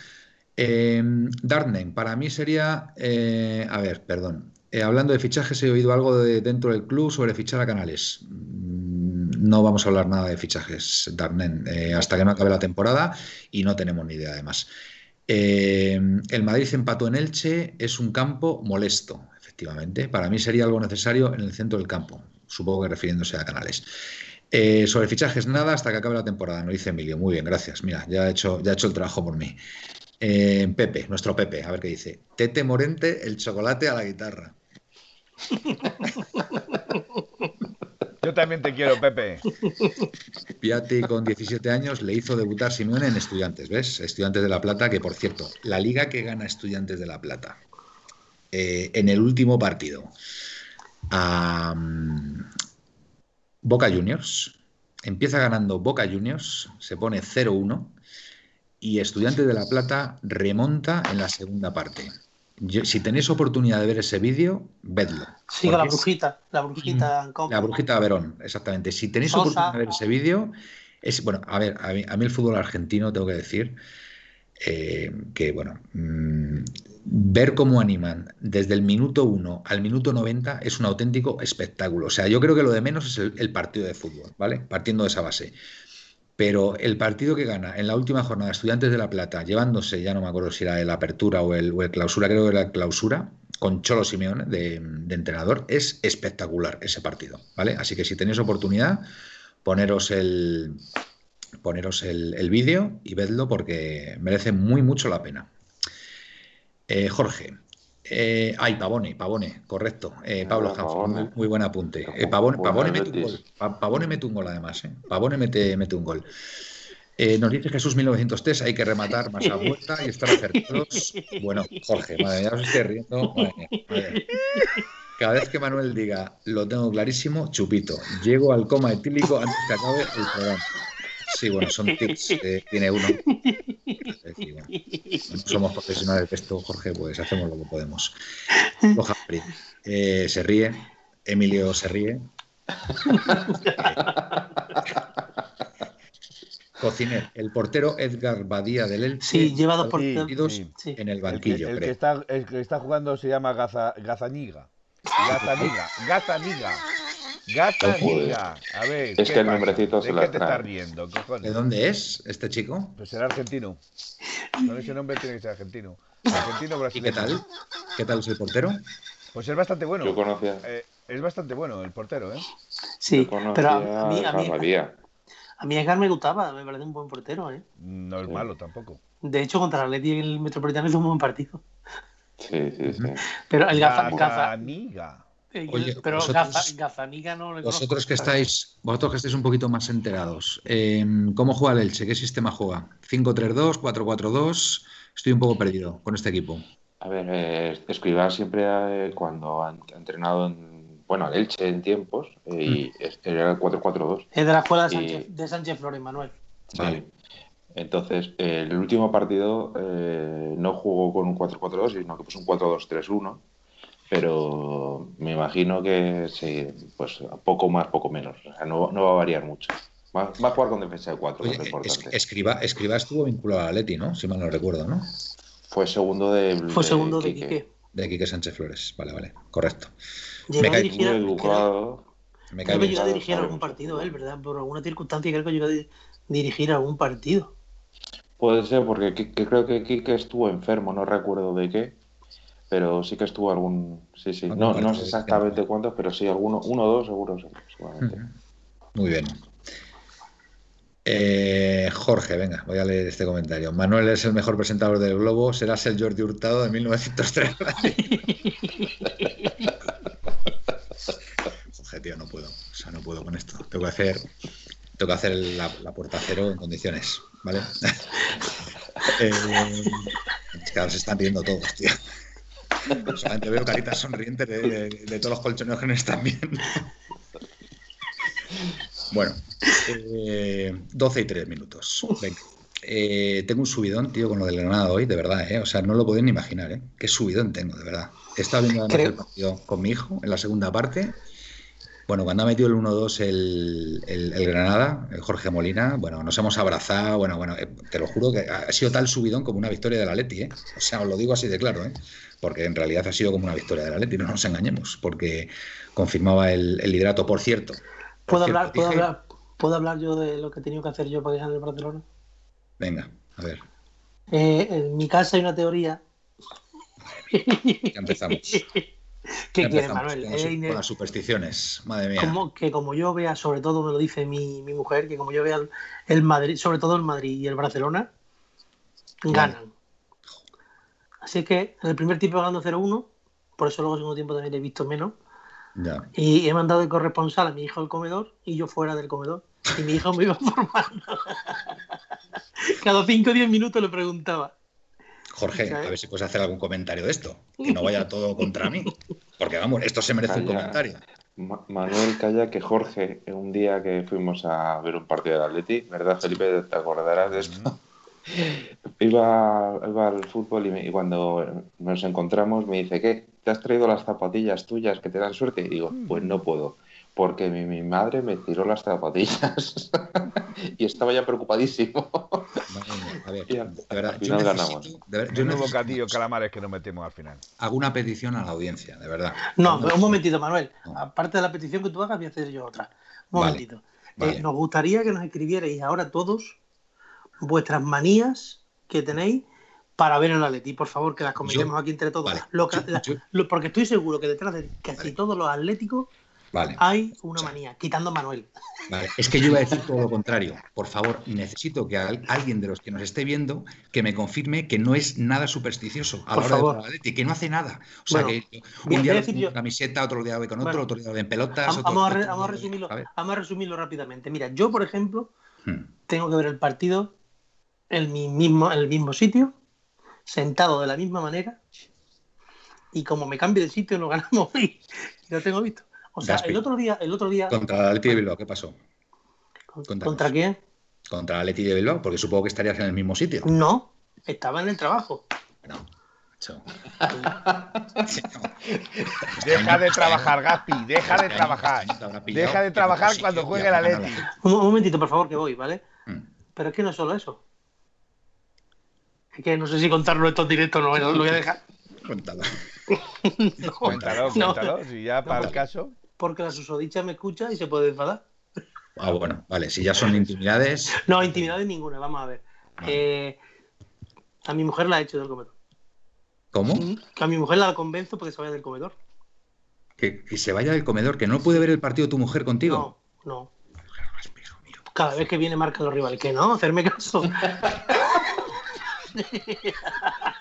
Speaker 2: Eh, Darnen, para mí sería. Eh, a ver, perdón. Eh, hablando de fichajes, he oído algo de dentro del club sobre fichar a Canales. Mm, no vamos a hablar nada de fichajes, Darnen, hasta que no acabe la temporada y no tenemos ni idea además. el Madrid empató en Elche, es un campo molesto, efectivamente. Para mí sería algo necesario en el centro del campo, supongo que refiriéndose a Canales. Eh, sobre fichajes, nada hasta que acabe la temporada, no dice Emilio. Muy bien, gracias. Mira, ya ha hecho, ya hecho el trabajo por mí. Eh, Pepe, nuestro Pepe, a ver qué dice. Tete Morente, el chocolate a la guitarra.
Speaker 1: Yo también te quiero, Pepe.
Speaker 2: Piatti con 17 años le hizo debutar Simeone en Estudiantes, ¿ves? Estudiantes de La Plata, que por cierto, la liga que gana Estudiantes de La Plata eh, en el último partido a, Boca Juniors. Empieza ganando Boca Juniors, se pone 0-1 y Estudiantes de La Plata remonta en la segunda parte. si tenéis oportunidad de ver ese vídeo, vedlo.
Speaker 3: Sí, la brujita, la brujita.
Speaker 2: La brujita Verón, exactamente. Si tenéis oportunidad de ver ese vídeo, es bueno, a ver, a mí, a mí, el fútbol argentino, tengo que decir, eh, que bueno, mm, ver cómo animan desde el minuto 1 al minuto 90 es un auténtico espectáculo. O sea, yo creo que lo de menos es el, partido de fútbol, ¿vale? Partiendo de esa base. Pero el partido que gana en la última jornada Estudiantes de La Plata, llevándose, ya no me acuerdo si era el apertura o el, clausura, creo que era la clausura, con Cholo Simeone de, entrenador, es espectacular ese partido, ¿vale? Así que si tenéis oportunidad, poneros el, poneros el, vídeo y vedlo porque merece muy mucho la pena. Eh, Jorge. Eh, ay, Pavone, Pavone, correcto. Eh, Pablo Hanford, muy, buen apunte. Pavone, mete un gol. Pavone mete un gol además. Pavone mete, mete un gol. nos dice Jesús 1903, hay que rematar más a vuelta y estar acertados. Bueno, Jorge, madre mía, os estoy riendo. Cada vez que Manuel diga, lo tengo clarísimo, chupito. Llego al coma etílico antes que acabe el programa. Sí, bueno, son tips que tiene uno. somos profesionales de esto, Jorge, pues hacemos lo que podemos. eh, se ríe, Emilio se ríe. Cociner, el portero Edgar Badía del Elche.
Speaker 3: Sí, lleva dos partidos
Speaker 2: en el banquillo.
Speaker 1: El que, está, el que, está, jugando se llama Gaza, Gazaniga. Gazaniga. Gazaniga. Gata A ver.
Speaker 4: Es que el nombrecito se
Speaker 1: te estás riendo,
Speaker 2: ¿De dónde es este chico?
Speaker 1: Pues será argentino. Con ese nombre tiene que ser argentino. Argentino
Speaker 2: brasileño. ¿Y qué tal? ¿Qué tal es el portero?
Speaker 1: Pues es bastante bueno.
Speaker 4: Yo conocía.
Speaker 1: Eh, es bastante bueno el portero, ¿eh?
Speaker 3: Sí, pero a mí, a mí, a mí Edgar me gustaba, me parece un buen portero, ¿eh?
Speaker 1: No es malo tampoco.
Speaker 3: De hecho, contra el Atleti el Metropolitano hizo un buen partido.
Speaker 4: Sí, sí, sí.
Speaker 3: Pero el Gaza,
Speaker 1: Gaza,
Speaker 2: Oye, pero vosotros,
Speaker 3: no le
Speaker 2: Vosotros que estáis, vosotros que estáis un poquito más enterados, em, ¿cómo juega el Elche? ¿Qué sistema juega? ¿5-3-2, 4-4-2? Estoy un poco perdido con este equipo.
Speaker 4: A ver, eh, Escribá siempre eh, cuando ha entrenado en, bueno, al Elche en tiempos eh, y mm. era el 4-4-2.
Speaker 3: Es de la escuela de Sánchez, de Sánchez Flores, Manuel.
Speaker 4: Vale. Entonces, el último partido no jugó con un 4-4-2, sino que puso un 4-2-3-1 pero me imagino que sí, pues poco más, poco menos. O sea, no, no va a variar mucho. Va, va, a jugar con defensa de 4, es
Speaker 2: importante. Escriba, Escriba estuvo vinculado a Leti, ¿no? Si mal no recuerdo, ¿no?
Speaker 4: Fue segundo de.
Speaker 3: Fue segundo de Quique.
Speaker 2: De Quique Sánchez Flores. Vale, vale. Correcto.
Speaker 3: Llegó me dirigir, muy educado. Me creo que llegó a dirigir algún partido él, ¿verdad? Por alguna circunstancia creo que llegó a dirigir algún partido.
Speaker 4: Puede ser, porque creo que Quique estuvo enfermo, no recuerdo de qué pero sí que estuvo algún. Sí, sí. No, no sé exactamente cuántos, pero sí, alguno, uno o dos seguro, seguramente.
Speaker 2: Muy bien. Eh, Jorge, venga, voy a leer este comentario. Manuel es el mejor presentador del Globo, serás el Jordi Hurtado de 1903. Jorge, tío, no puedo. O sea, no puedo con esto. Tengo que hacer tengo que hacer la, puerta cero en condiciones, ¿vale? eh, es que ahora se están riendo todos, tío. Solamente veo caritas sonrientes de, todos los colchoneros que no están bien. Bueno, 12 y 3 minutos. Venga. Eh, tengo un subidón, tío, con lo del Granada hoy, de verdad, ¿eh? O sea, no lo podéis ni imaginar, ¿eh? Qué subidón tengo, de verdad. He estado viendo el partido con mi hijo en la segunda parte. Bueno, cuando ha metido el 1-2 el, Granada, el Jorge Molina, bueno, nos hemos abrazado, bueno, bueno, eh, te lo juro que ha sido tal subidón como una victoria de la Leti, ¿eh? O sea, os lo digo así de claro, ¿eh? Porque en realidad ha sido como una victoria de la Leti, no nos engañemos, porque confirmaba el, liderato, por cierto.
Speaker 3: ¿Puedo, hablar, ¿puedo, hablar, ¿Puedo hablar yo de lo que he tenido que hacer yo para ganar el Barcelona?
Speaker 2: Venga, a ver.
Speaker 3: Eh, en mi casa hay una teoría.
Speaker 2: Ya empezamos.
Speaker 3: ¿Qué quiere Manuel?
Speaker 2: Con, las supersticiones, madre mía.
Speaker 3: Como, que como yo vea, sobre todo me lo dice mi, mujer, que como yo vea el, Madrid, sobre todo el Madrid y el Barcelona, ganan. Así que en el primer tiempo ganando 0-1, por eso luego en el segundo tiempo también he visto menos. Y he mandado de corresponsal a mi hijo al comedor y yo fuera del comedor. Y mi hijo me iba formando. Cada 5 o 10 minutos le preguntaba.
Speaker 2: Jorge, a ver si puedes hacer algún comentario de esto. Que no vaya todo contra mí. Porque vamos, esto se merece un comentario.
Speaker 4: Manuel Calla, que Jorge, un día que fuimos a ver un partido de Atleti, ¿verdad, Felipe? ¿Te acordarás de esto? Iba, al fútbol y, cuando nos encontramos me dice, ¿qué? ¿Te has traído las zapatillas tuyas que te dan suerte? Y digo, pues no puedo porque mi, madre me tiró las zapatillas y estaba ya preocupadísimo.
Speaker 2: a ver, de verdad,
Speaker 1: yo ganamos. De un bocadillo calamares que nos metemos al final.
Speaker 2: Hago una petición a la audiencia, de verdad.
Speaker 3: No, pero un momentito, Manuel. Aparte de la petición que tú hagas, voy a hacer yo otra. Un momentito. Eh, nos gustaría que nos escribierais ahora todos vuestras manías que tenéis para ver el Atleti, por favor, que las comentemos aquí entre todos. porque estoy seguro que detrás de casi todos los atléticos hay una manía, quitando a Manuel.
Speaker 2: Vale. Es que yo iba a decir todo lo contrario. Por favor, necesito que alguien de los que nos esté viendo que me confirme que no es nada supersticioso a la hora de que no hace nada. O sea, que un día con una camiseta, otro día con otro, otro día en pelotas.
Speaker 3: Vamos, a, resumirlo, vamos a resumirlo rápidamente. Mira, yo, por ejemplo, hmm. tengo que ver el partido en, mi mismo, el mismo sitio, sentado de la misma manera, y como me cambie de sitio, no ganamos y lo tengo visto. O sea, el otro día, el otro día.
Speaker 2: Contra la Leti de Bilbao, ¿qué pasó?
Speaker 3: ¿Contra, quién?
Speaker 2: Contra la Leti de Bilbao, porque supongo que estarías en el mismo sitio.
Speaker 3: No, estaba en el trabajo. No.
Speaker 1: deja de trabajar, Gaspi, deja de trabajar. Deja de trabajar cuando juegue la Leti.
Speaker 3: Un, momentito, por favor, que voy, ¿vale? Mm. Pero es que no es solo eso. Es que no sé si contarlo esto en directo o no, lo voy a dejar.
Speaker 2: Cuéntalo.
Speaker 1: cuéntalo, cuéntalo, si ya para el caso
Speaker 3: porque la susodicha me escucha y se puede enfadar.
Speaker 2: Ah, bueno, vale, si ya son intimidades.
Speaker 3: No, intimidades ninguna, vamos a ver. Eh, a mi mujer la he hecho del comedor.
Speaker 2: ¿Cómo?
Speaker 3: Que a mi mujer la convenzo porque se vaya del comedor.
Speaker 2: ¿Que, se vaya del comedor, que no puede ver el partido tu mujer contigo.
Speaker 3: No, no. Cada vez que viene marca los rivales, que no, hacerme caso.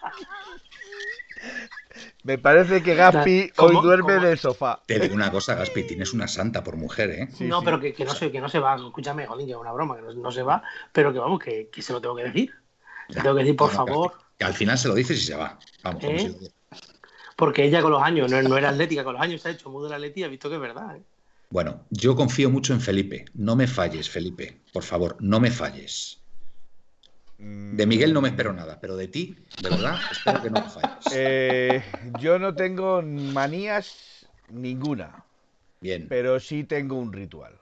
Speaker 1: Me parece que Gaspi hoy duerme en el sofá.
Speaker 2: Te digo una cosa, Gaspi, tienes una santa por mujer, ¿eh?
Speaker 3: no, pero que, no se, que no se va. Escúchame, Jolín, que es una broma, que no, se va, pero que vamos, que, se lo tengo que decir. Se tengo que decir, por favor.
Speaker 2: que al final se lo dices y se va. Vamos, ¿Eh?
Speaker 3: Porque ella con los años, no, no, era atlética, con los años se ha hecho muy de la atlética y ha visto que es verdad. ¿eh?
Speaker 2: Bueno, yo confío mucho en Felipe. No me falles, Felipe. Por favor, no me falles. De Miguel no me espero nada, pero de ti, de verdad, espero que no me falles.
Speaker 1: Eh, yo no tengo manías ninguna.
Speaker 2: Bien.
Speaker 1: Pero sí tengo un ritual.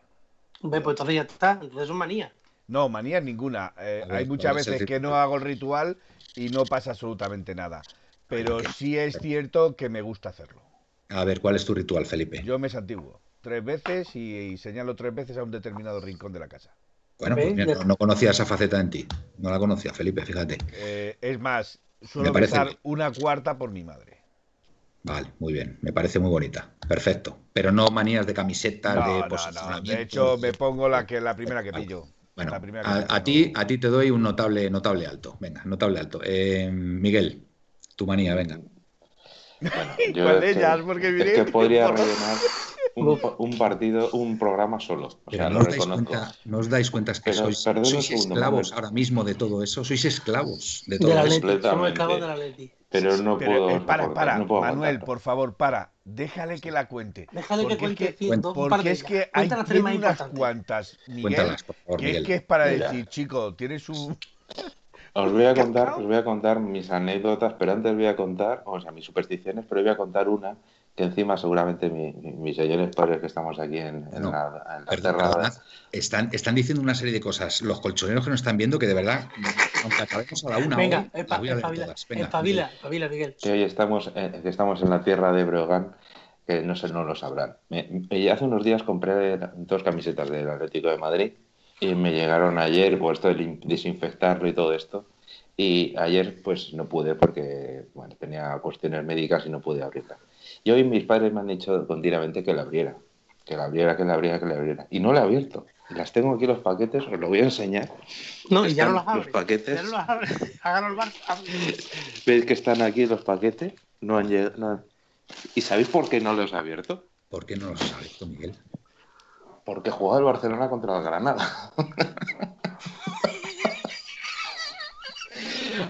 Speaker 3: Ve, pues entonces ya está, entonces son manías.
Speaker 1: No, manías ninguna. Eh, hay muchas veces que no hago el ritual y no pasa absolutamente nada. Pero sí es cierto que me gusta hacerlo.
Speaker 2: A ver, ¿cuál es tu ritual, Felipe?
Speaker 1: Yo me santiguo tres veces y señalo tres veces a un determinado rincón de la casa.
Speaker 2: Bueno, pues no, conocía esa faceta en ti. No la conocía, Felipe, fíjate.
Speaker 1: Eh, es más, suelo empezar una cuarta por mi madre.
Speaker 2: Vale, muy bien. Me parece muy bonita. Perfecto. Pero no manías de camisetas, de posicionamiento.
Speaker 1: De hecho, me pongo la que la primera que pillo.
Speaker 2: Bueno, a, ti, a ti te doy un notable, notable alto. Venga, notable alto. Eh, Miguel, tu manía, venga.
Speaker 1: ¿Cuál de ellas? Porque
Speaker 4: es que podría rellenar un, partido, un programa solo. O sea,
Speaker 2: no, os dais cuenta, no os dais cuenta que sois, esclavos ahora mismo de todo eso. Sois esclavos de todo
Speaker 4: eso. Pero no puedo.
Speaker 1: Eh, para, para, Manuel, por favor, para. Déjale que la cuente.
Speaker 3: Déjale
Speaker 1: porque
Speaker 3: que cuente.
Speaker 1: Es que, porque es que hay unas cuantas, Miguel, por favor, que es que es para decir, chico, tienes un.
Speaker 4: Os voy a contar, os voy a contar mis anécdotas, pero antes voy a contar, o sea, mis supersticiones, pero voy a contar una que encima seguramente mis señores padres que estamos aquí en, la, en
Speaker 2: están, están diciendo una serie de cosas. Los colchoneros que nos están viendo que de verdad, aunque acabemos a la una
Speaker 3: Venga, espabila, Miguel.
Speaker 4: Que hoy estamos, eh, que estamos en la tierra de Breogán, que no sé, no lo sabrán. hace unos días compré dos camisetas del Atlético de Madrid y me llegaron ayer, pues esto de desinfectarlo y todo esto. Y ayer pues no pude porque bueno, tenía cuestiones médicas y no pude abrirla. Y hoy mis padres me han dicho continuamente que la abriera, que la abriera, que la abriera, que la abriera. Y no la he abierto. Las tengo aquí los paquetes, os lo voy a enseñar.
Speaker 3: No, y ya no las
Speaker 4: abres. Los paquetes.
Speaker 3: Ya no las abres. Háganlo el bar.
Speaker 4: ¿Veis que están aquí los paquetes? No han llegado. ¿Y sabéis por qué no los he abierto?
Speaker 2: ¿Por qué no los has abierto, Miguel?
Speaker 4: Porque jugaba el Barcelona contra el Granada.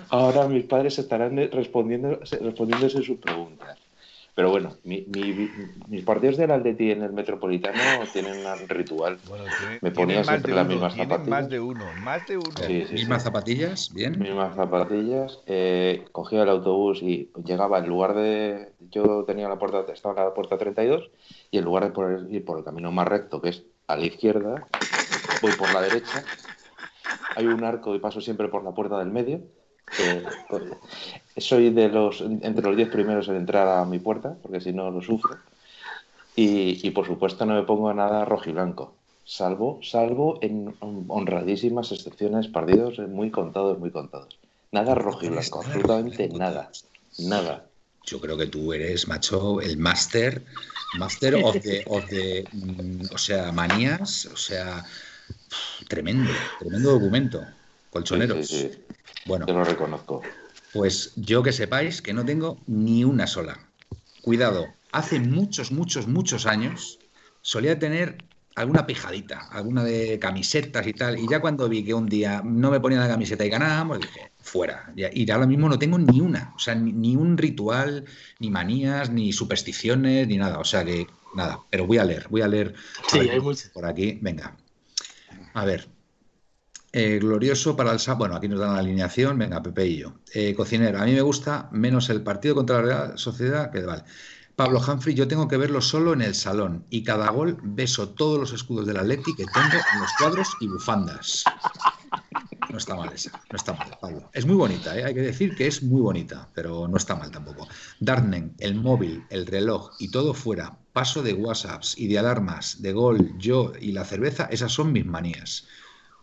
Speaker 4: Ahora mis padres estarán respondiendo, respondiéndose sus preguntas. Pero bueno, mis partidos del Atleti en el Metropolitano tienen un ritual. Me ponía siempre las mismas zapatillas.
Speaker 1: Más de uno, más de uno.
Speaker 2: mismas zapatillas, bien.
Speaker 4: Mismas zapatillas. Eh, cogía el autobús y llegaba en lugar de. Yo tenía la puerta, estaba en la puerta 32 y en lugar de ir por el camino más recto, que es a la izquierda, voy por la derecha. Hay un arco y paso siempre por la puerta del medio soy de los entre los diez primeros en entrar a mi puerta, porque si no lo sufro. Y, por supuesto no me pongo nada rojiblanco, salvo, salvo en honradísimas excepciones, partidos muy contados, muy contados. Nada rojiblanco, absolutamente nada, nada.
Speaker 2: Yo creo que tú eres, macho, el máster, máster of the, mm, o sea, manías, o sea, tremendo, tremendo documento, colchoneros.
Speaker 4: Bueno, te lo reconozco.
Speaker 2: Pues yo que sepáis que no tengo ni una sola. Cuidado, hace muchos, muchos, muchos años solía tener alguna pijadita, alguna de camisetas y tal. Y ya cuando vi que un día no me ponía la camiseta y ganábamos, dije, fuera. Y ahora mismo no tengo ni una. O sea, ni, un ritual, ni manías, ni supersticiones, ni nada. O sea que nada. Pero voy a leer, voy a leer
Speaker 3: sí, hay
Speaker 2: por aquí. Venga. A ver, eh, glorioso para el Bueno, aquí nos dan la alineación. Venga, Pepe y yo. Eh, cocinero, a mí me gusta menos el partido contra la Real Sociedad que vale. Pablo Humphrey, yo tengo que verlo solo en el salón y cada gol beso todos los escudos del Atleti que tengo en los cuadros y bufandas. No está mal esa, no está mal, Pablo. Es muy bonita, ¿eh? hay que decir que es muy bonita, pero no está mal tampoco. Darnen, el móvil, el reloj y todo fuera, paso de WhatsApps y de alarmas, de gol, yo y la cerveza, esas son mis manías.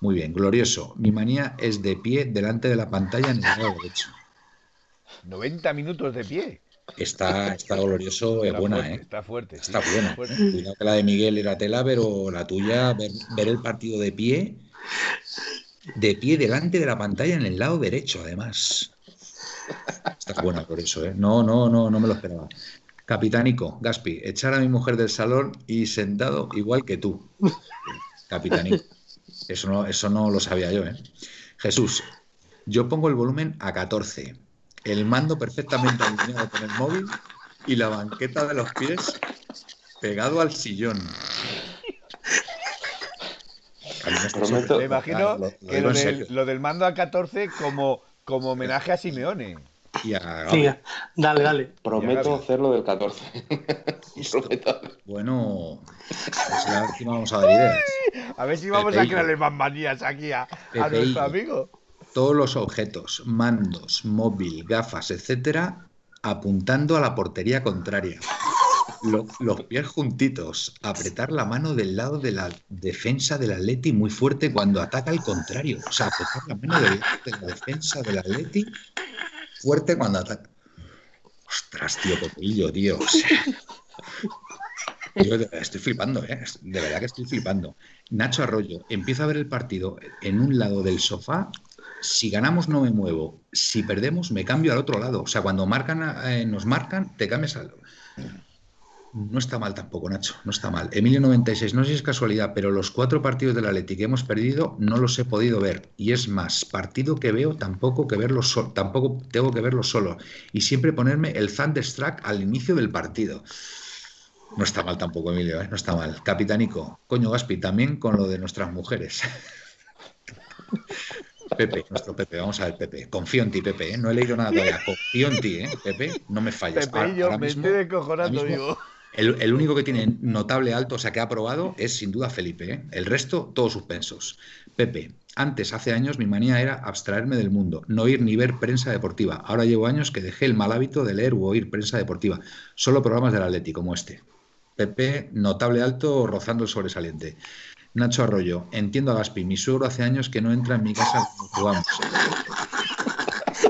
Speaker 2: Muy bien, glorioso. Mi manía es de pie delante de la pantalla en el lado derecho.
Speaker 1: 90 minutos de pie.
Speaker 2: Está, está glorioso, es buena, ¿eh?
Speaker 1: Está fuerte.
Speaker 2: Está buena. Cuidado que la de Miguel era tela, pero la tuya, ver, el partido de pie, de pie delante de la pantalla en el lado derecho, además. Está buena por eso, ¿eh? No, no, no, no me lo esperaba. Capitánico, Gaspi, echar a mi mujer del salón y sentado igual que tú. Capitánico. Eso no, eso no lo sabía yo, ¿eh? Jesús, yo pongo el volumen a 14, el mando perfectamente alineado con el móvil y la banqueta de los pies pegado al sillón.
Speaker 1: Me imagino que lo, del, mando a 14 como, como homenaje a Simeone.
Speaker 3: Dale, dale.
Speaker 4: Prometo hacerlo del 14.
Speaker 2: bueno, pues a ver si vamos a dar ideas.
Speaker 1: A ver si vamos a crearle más manías aquí a, nuestro amigo.
Speaker 2: Todos los objetos, mandos, móvil, gafas, etcétera, apuntando a la portería contraria. Los, pies juntitos, apretar la mano del lado de la defensa del Atleti muy fuerte cuando ataca al contrario. O sea, apretar la mano de la defensa del Atleti fuerte cuando ataca. Ostras, tío, Copillo, tío. Yo estoy flipando, ¿eh? De verdad que estoy flipando. Nacho Arroyo, empiezo a ver el partido en un lado del sofá. Si ganamos no me muevo. Si perdemos me cambio al otro lado. O sea, cuando marcan, eh, nos marcan, te cambias al... No está mal tampoco, Nacho, no está mal. Emilio 96, no sé si es casualidad, pero los cuatro partidos del Atleti que hemos perdido no los he podido ver. Y es más, partido que veo tampoco que verlo tampoco tengo que verlo solo. Y siempre ponerme el Thunderstruck al inicio del partido. No está mal tampoco, Emilio, ¿eh? no está mal. Capitanico, coño Gaspi, también con lo de nuestras mujeres. Pepe, nuestro Pepe, vamos a ver, Pepe. Confío en ti, Pepe, ¿eh? no he leído nada todavía. Confío en ti, ¿eh? Pepe, no me falles.
Speaker 1: Pepe, yo me estoy descojonando, digo.
Speaker 2: El, único que tiene notable alto, o sea, que ha aprobado, es sin duda Felipe. ¿eh? El resto, todos suspensos. Pepe, antes, hace años, mi manía era abstraerme del mundo, no ir ni ver prensa deportiva. Ahora llevo años que dejé el mal hábito de leer u oír prensa deportiva. Solo programas del Atleti, como este. Pepe, notable alto, rozando el sobresaliente. Nacho Arroyo, entiendo a Gaspi, mi suegro hace años que no entra en mi casa cuando jugamos.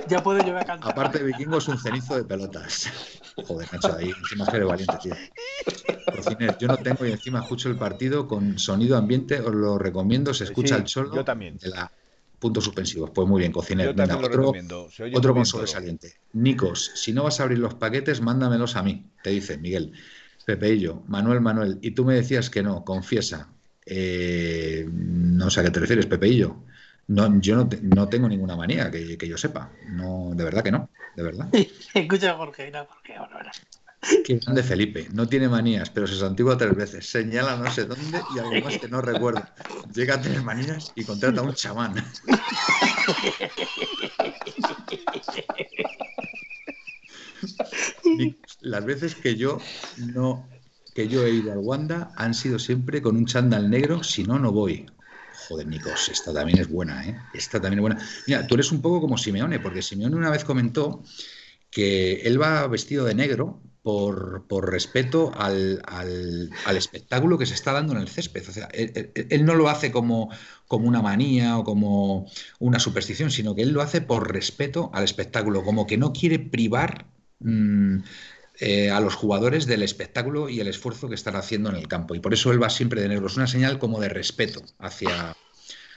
Speaker 3: Ya puedo yo a cantar.
Speaker 2: Aparte de vikingo es un cenizo de pelotas. Joder, Nacho, ahí encima eres valiente, tío. yo no tengo y encima escucho el partido con sonido ambiente, os lo recomiendo, se escucha el cholo.
Speaker 1: Yo también.
Speaker 2: De la puntos suspensivos. Pues muy bien, cocinero. otro, otro con sobresaliente. Nikos, si no vas a abrir los paquetes, mándamelos a mí, te dice Miguel. Pepeillo, Manuel, Manuel, y tú me decías que no, confiesa. Eh, no sé a qué te refieres, Pepeillo. No, yo no, no tengo ninguna manía que, yo sepa. No, de verdad que no, de verdad.
Speaker 3: Escucha, Jorge, no, porque ahora.
Speaker 2: Qué grande Felipe. No tiene manías, pero se santigua tres veces. Señala no sé dónde y algo más que no recuerdo. Llega a tener manías y contrata a un chamán. Las veces que yo no que yo he ido al Wanda han sido siempre con un chándal negro, si no, no voy. Joder, Nikos, esta también es buena, ¿eh? Esta también es buena. Mira, tú eres un poco como Simeone, porque Simeone una vez comentó que él va vestido de negro por, respeto al, espectáculo que se está dando en el césped. O sea, él, no lo hace como, como, una manía o como una superstición, sino que él lo hace por respeto al espectáculo, como que no quiere privar mm, eh, a los jugadores del espectáculo y el esfuerzo que están haciendo en el campo. Y por eso él va siempre de negro. Es una señal como de respeto hacia,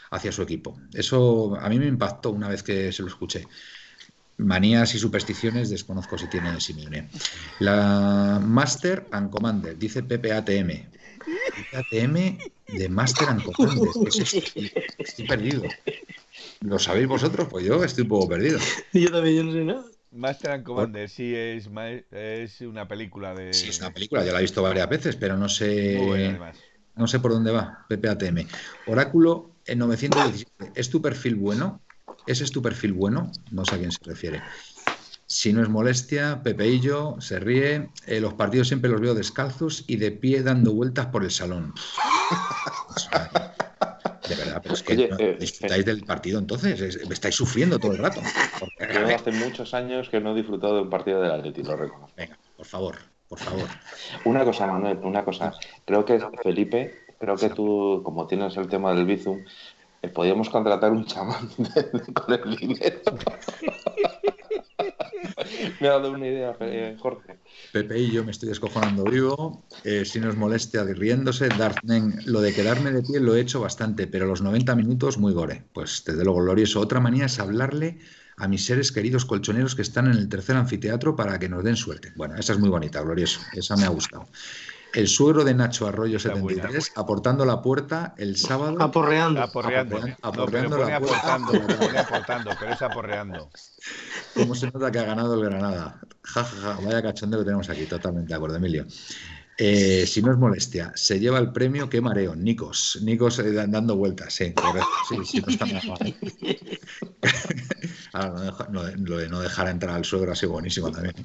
Speaker 2: hacia su equipo. Eso a mí me impactó una vez que se lo escuché. Manías y supersticiones desconozco si tiene Simeone. La Master and Commander, dice PPATM. PPATM de Master and Commander. Estoy perdido. ¿Lo sabéis vosotros? Pues yo estoy un poco perdido.
Speaker 3: Yo también, yo no sé nada.
Speaker 1: Master and Commander, sí, es, es una película de.
Speaker 2: Sí, es una película, ya la he visto varias veces, pero no sé. no sé por dónde va, PPATM. Oráculo en 917. ¿Es tu perfil bueno? ¿Ese es tu perfil bueno? No sé a quién se refiere. Si no es molestia, Pepeillo se ríe. Eh, los partidos siempre los veo descalzos y de pie dando vueltas por el salón. De verdad, pero es que eh, disfrutáis del partido entonces, estáis sufriendo todo el rato.
Speaker 4: Yo hace muchos años que no he disfrutado de un partido del Atleti, lo reconozco.
Speaker 2: Venga, por favor, por favor.
Speaker 4: Una cosa, Manuel, una cosa. Creo que Felipe, creo que tú, como tienes el tema del Bizum, eh, podríamos contratar un chamán con el dinero. Me ha dado una idea, eh, Jorge.
Speaker 2: Pepe y yo me estoy descojonando vivo. Eh, si nos molesta riéndose, Dartnen, lo de quedarme de pie lo he hecho bastante, pero los 90 minutos muy gore. Pues desde luego glorioso. Otra manía es hablarle a mis seres queridos colchoneros que están en el tercer anfiteatro para que nos den suerte. Bueno, esa es muy bonita, glorioso. Esa me ha gustado. El suegro de Nacho Arroyo 73 aportando la puerta el sábado.
Speaker 3: Aporreando.
Speaker 1: Aporreando. Aporreando, la puerta. Aportando, pero es aporreando.
Speaker 2: ¿Cómo se nota que ha ganado el Granada? Ja, ja, ja, vaya cachondeo que tenemos aquí, totalmente de acuerdo, Emilio. Eh, si no es molestia, se lleva el premio, qué mareo, Nikos. Nikos eh, dando vueltas, sí, Sí, sí, no está mal. Ahora, lo de no dejar entrar al suegro ha sido buenísimo también.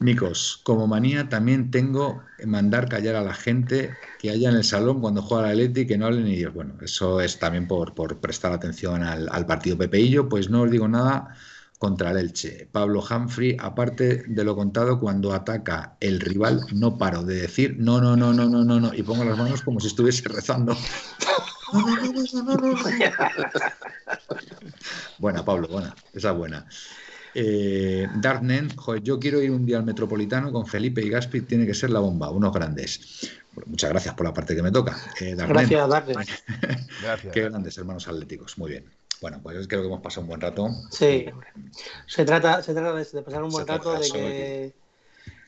Speaker 2: Nikos, como manía también tengo mandar callar a la gente que haya en el salón cuando juega la Leti que no hablen ni ellos. Bueno, eso es también por, prestar atención al, partido Pepeillo, pues no os digo nada contra el Elche. Pablo Humphrey, aparte de lo contado, cuando ataca el rival, no paro de decir no, no, no, no, no, no, no, y pongo las manos como si estuviese rezando. buena, Pablo, buena, esa es buena. Eh, Darknen, joder, yo quiero ir un día al Metropolitano con Felipe y Gaspi, tiene que ser la bomba, unos grandes. muchas gracias por la parte que me toca.
Speaker 3: Eh, gracias, Darknen.
Speaker 2: Qué grandes hermanos atléticos, muy bien. Bueno, pues creo que hemos pasado un buen rato.
Speaker 3: Sí, se trata, se trata de, pasar un buen rato, de que,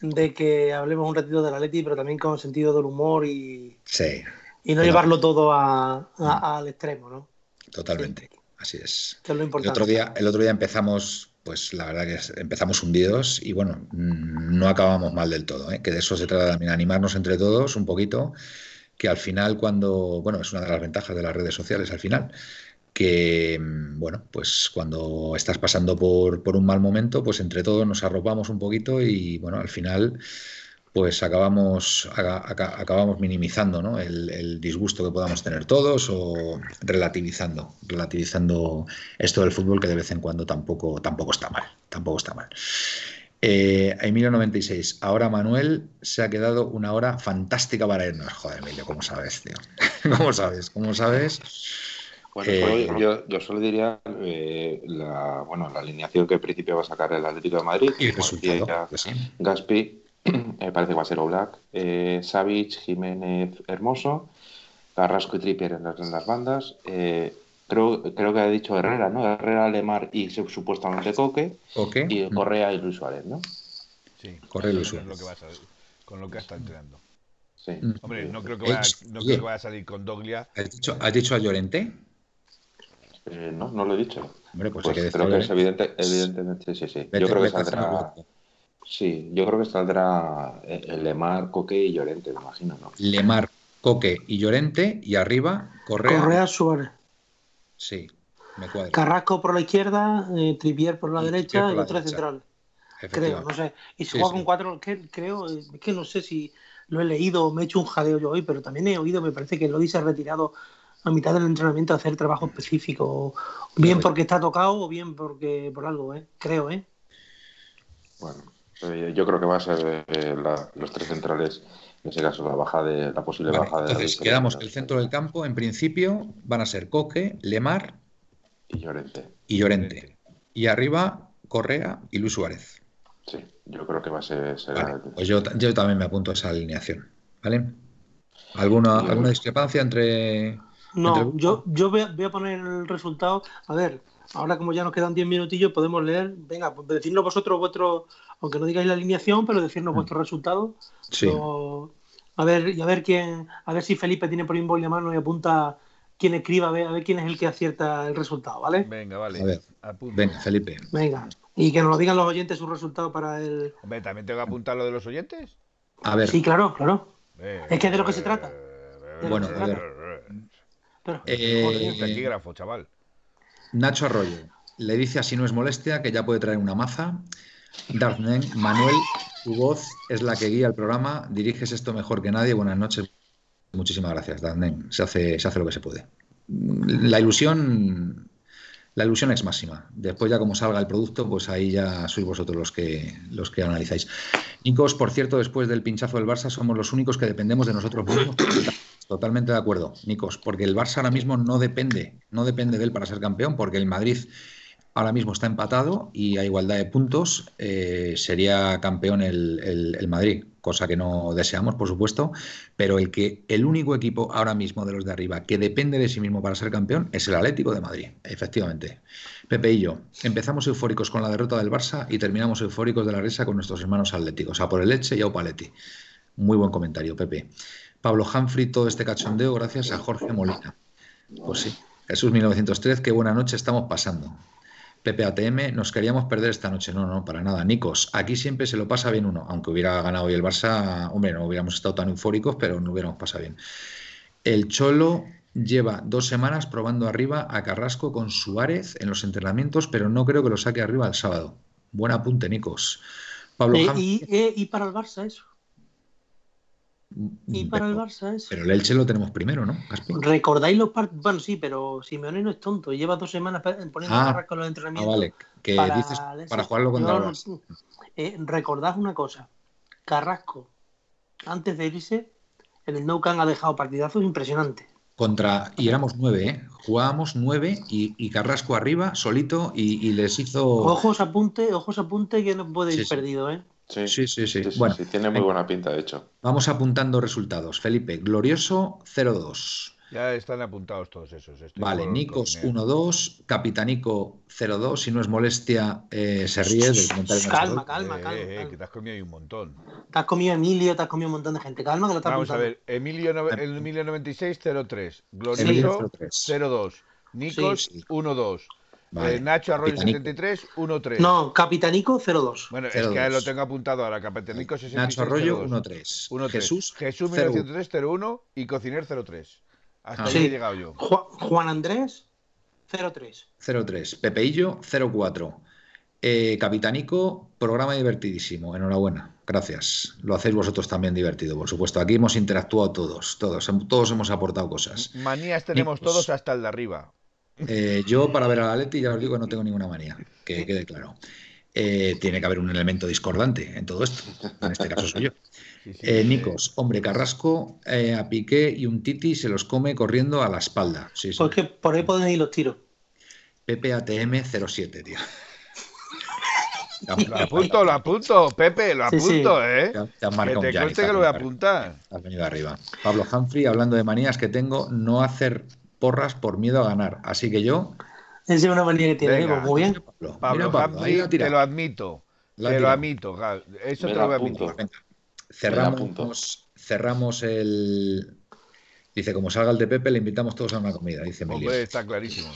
Speaker 3: de que hablemos un ratito de la Leti, pero también con sentido del humor y,
Speaker 2: sí.
Speaker 3: y no llevarlo todo al extremo, ¿no?
Speaker 2: Totalmente, así es.
Speaker 3: Que es lo importante.
Speaker 2: El otro día, el otro día empezamos pues la verdad que empezamos hundidos y bueno, no acabamos mal del todo, ¿eh? que de eso se trata también, animarnos entre todos un poquito, que al final cuando, bueno, es una de las ventajas de las redes sociales al final, que mm, bueno, pues cuando estás pasando por, por un mal momento, pues entre todos nos arropamos un poquito y bueno, al final pues acabamos, acabamos minimizando ¿no? el, disgusto que podamos tener todos o relativizando, relativizando esto del fútbol que de vez en cuando tampoco, tampoco está mal, tampoco está mal. Eh, Emilio 96, ahora Manuel se ha quedado una hora fantástica para irnos. Joder, Emilio, ¿cómo sabes, tío? ¿Cómo sabes? ¿Cómo sabes?
Speaker 4: Bueno, eh, yo, yo, solo diría eh, la, bueno, la alineación que en principio va a sacar el Atlético de Madrid.
Speaker 2: Y el resultado,
Speaker 4: sí. Gaspi, me parece que va a ser Oblak, eh, Savic, Jiménez, Hermoso, Carrasco y Trippier en las, bandas. Eh, creo, creo que ha dicho Herrera, ¿no? Herrera, Lemar y supuestamente Coque. Y Correa y Luis Suárez, ¿no?
Speaker 1: Sí, Correa y Luis Suárez. Lo que va a salir, con lo que está entrenando. Sí. Mm. Hombre, no creo que vaya, no creo que vaya a salir con Doglia.
Speaker 2: ¿Has dicho, ¿has dicho a Llorente?
Speaker 4: Eh, no, no lo he dicho.
Speaker 2: Hombre, pues, pues
Speaker 4: creo que es evidente, evidentemente, sí, sí. Yo creo que saldrá. Sí, yo creo que saldrá eh, Lemar, Coque y Llorente, me imagino, ¿no?
Speaker 2: Lemar, Coque y Llorente y arriba Correa.
Speaker 3: Correa Suárez.
Speaker 2: Sí, me cuadra.
Speaker 3: Carrasco por la izquierda, eh, Trivier por la derecha y otra central. Creo, no sé. Y si juega con cuatro, creo, es que no sé si lo he leído o me he hecho un jadeo yo hoy, pero también he oído, me parece que Lodi se ha retirado a mitad del entrenamiento a hacer trabajo específico, bien porque está tocado o bien porque por algo, ¿eh? creo, ¿eh?
Speaker 4: Bueno, eh, yo creo que va a ser eh, los tres centrales, en ese caso la baja de la posible baja de.
Speaker 2: Entonces quedamos que el centro del campo, en principio, van a ser Coque, Lemar
Speaker 4: y Llorente.
Speaker 2: Y Llorente. Y arriba Correa y Luis Suárez.
Speaker 4: Sí, yo creo que va a ser.
Speaker 2: pues yo, yo, también me apunto a esa alineación. ¿Vale? ¿Alguna, ¿alguna discrepancia entre.?
Speaker 3: No, yo, yo voy a, poner el resultado. A ver, ahora como ya nos quedan 10 minutillos, podemos leer. Venga, pues decirnos vosotros vuestro aunque no digáis la alineación, pero decirnos mm. vuestros resultados.
Speaker 2: Sí.
Speaker 3: a ver, y a ver quién, a ver si Felipe tiene por inbox la mano y apunta quién escriba, a ver, a ver quién es el que acierta el resultado, ¿vale?
Speaker 1: Venga, vale.
Speaker 2: A ver, venga, Felipe.
Speaker 3: Venga. Y que nos lo digan los oyentes su resultado para el.
Speaker 1: Hombre, ¿también tengo que apuntar lo de los oyentes?
Speaker 2: A ver.
Speaker 3: Sí, claro, claro. es que es de lo que se trata.
Speaker 2: bueno, a ver.
Speaker 1: Pero, eh, chaval.
Speaker 2: Nacho Arroyo le dice así no es molestia que ya puede traer una maza Darnen, Manuel, tu voz es la que guía el programa, diriges esto mejor que nadie. Buenas noches. Muchísimas gracias, Darnen. Se hace, se hace lo que se puede. La ilusión, la ilusión es máxima. Después ya como salga el producto, pues ahí ya sois vosotros los que, los que analizáis. Nicos, por cierto, después del pinchazo del Barça, somos los únicos que dependemos de nosotros mismos. Totalmente de acuerdo, Nicos, porque el Barça ahora mismo no depende, no depende de él para ser campeón, porque el Madrid ahora mismo está empatado y a igualdad de puntos eh, sería campeón el, Madrid, cosa que no deseamos, por supuesto, pero el que el único equipo ahora mismo de los de arriba que depende de sí mismo para ser campeón es el Atlético de Madrid, efectivamente. Pepe y yo empezamos eufóricos con la derrota del Barça y terminamos eufóricos de la risa con nuestros hermanos atléticos, a por el Leche y a Opaletti. Muy buen comentario, Pepe. Pablo Humphrey, todo este cachondeo gracias a Jorge Molina. Pues sí, Jesús 1903, qué buena noche estamos pasando. PPATM, nos queríamos perder esta noche. No, no, para nada. Nicos, aquí siempre se lo pasa bien uno. Aunque hubiera ganado hoy el Barça, hombre, no hubiéramos estado tan eufóricos, pero no hubiéramos pasado bien. El Cholo lleva dos semanas probando arriba a Carrasco con Suárez en los entrenamientos, pero no creo que lo saque arriba el sábado. Buen apunte, Nicos.
Speaker 3: Pablo eh, y, eh, y, para el Barça eso. Y para el Barça eso.
Speaker 2: Pero el Elche lo tenemos primero, ¿no?
Speaker 3: ¿Recordáis los partidos? Bueno, sí, pero Simeone no es tonto. Lleva dos semanas poniendo ah, con los entrenamientos.
Speaker 2: Ah, vale. Que para dices para jugarlo contra el Barça.
Speaker 3: Eh, recordad una cosa. Carrasco, antes de irse, en el Nou Camp ha dejado partidazos impresionantes.
Speaker 2: Contra, y éramos nueve, ¿eh? Jugábamos nueve y, Carrasco arriba, solito, y, les hizo.
Speaker 3: Ojos apunte, ojos apunte que no puede ir perdido, ¿eh?
Speaker 2: Sí, sí, sí. sí. bueno,
Speaker 4: tiene muy buena pinta, de hecho.
Speaker 2: Vamos apuntando resultados. Felipe, glorioso 0-2.
Speaker 1: Ya están apuntados todos esos.
Speaker 2: vale, Nikos 1-2, Capitanico 0-2. Si no es molestia, eh, se ríe del
Speaker 3: comentario. Calma, calma, calma,
Speaker 1: eh, eh, que te has comido ahí un montón.
Speaker 3: Te has comido Emilio, te has comido un montón de gente. Calma, que lo estás
Speaker 1: Vamos a ver, Emilio, el Emilio 96 0-3, Glorioso 0-2, Nikos 1-2. Nacho Arroyo 73, 1-3.
Speaker 3: No, Capitanico 0-2.
Speaker 1: Bueno, es que lo tengo apuntado ahora. Capitanico 66.
Speaker 2: Nacho Arroyo 1-3.
Speaker 1: Jesús, Jesús 0-1 y Cociner 0-3. Hasta ah. ahí he llegado yo.
Speaker 3: Juan Andrés, 0-3.
Speaker 2: 0-3. Pepeillo, 0-4. Eh, Capitanico, programa divertidísimo. Enhorabuena. Gracias. Lo hacéis vosotros también divertido, por supuesto. Aquí hemos interactuado todos, todos, todos hemos aportado cosas.
Speaker 1: Manías tenemos todos hasta el de arriba.
Speaker 2: Eh, yo para ver a la Leti ya os digo que no tengo ninguna manía, que quede claro. Eh, tiene que haber un elemento discordante en todo esto. En este caso soy yo. Eh, Nicos, hombre, Carrasco eh, a Piqué y un Titi se los come corriendo a la espalda. Sí,
Speaker 3: Porque por ahí pueden ir los tiros.
Speaker 2: PPATM 07, tío.
Speaker 1: Lo apunto, lo apunto, Pepe, lo apunto, ¿eh? Te, que te que lo voy a apuntar.
Speaker 2: Has venido arriba. Pablo Humphrey, hablando de manías que tengo, no hacer porras por miedo a ganar. Así que yo.
Speaker 3: Esa es una manía que tiene, pues muy bien.
Speaker 1: Pablo, te lo admito. te lo admito, eso te lo voy a admitir.
Speaker 2: Cerramos, cerramos el. Dice, como salga el de Pepe, le invitamos todos a una comida, dice
Speaker 1: Hombre, está clarísimo.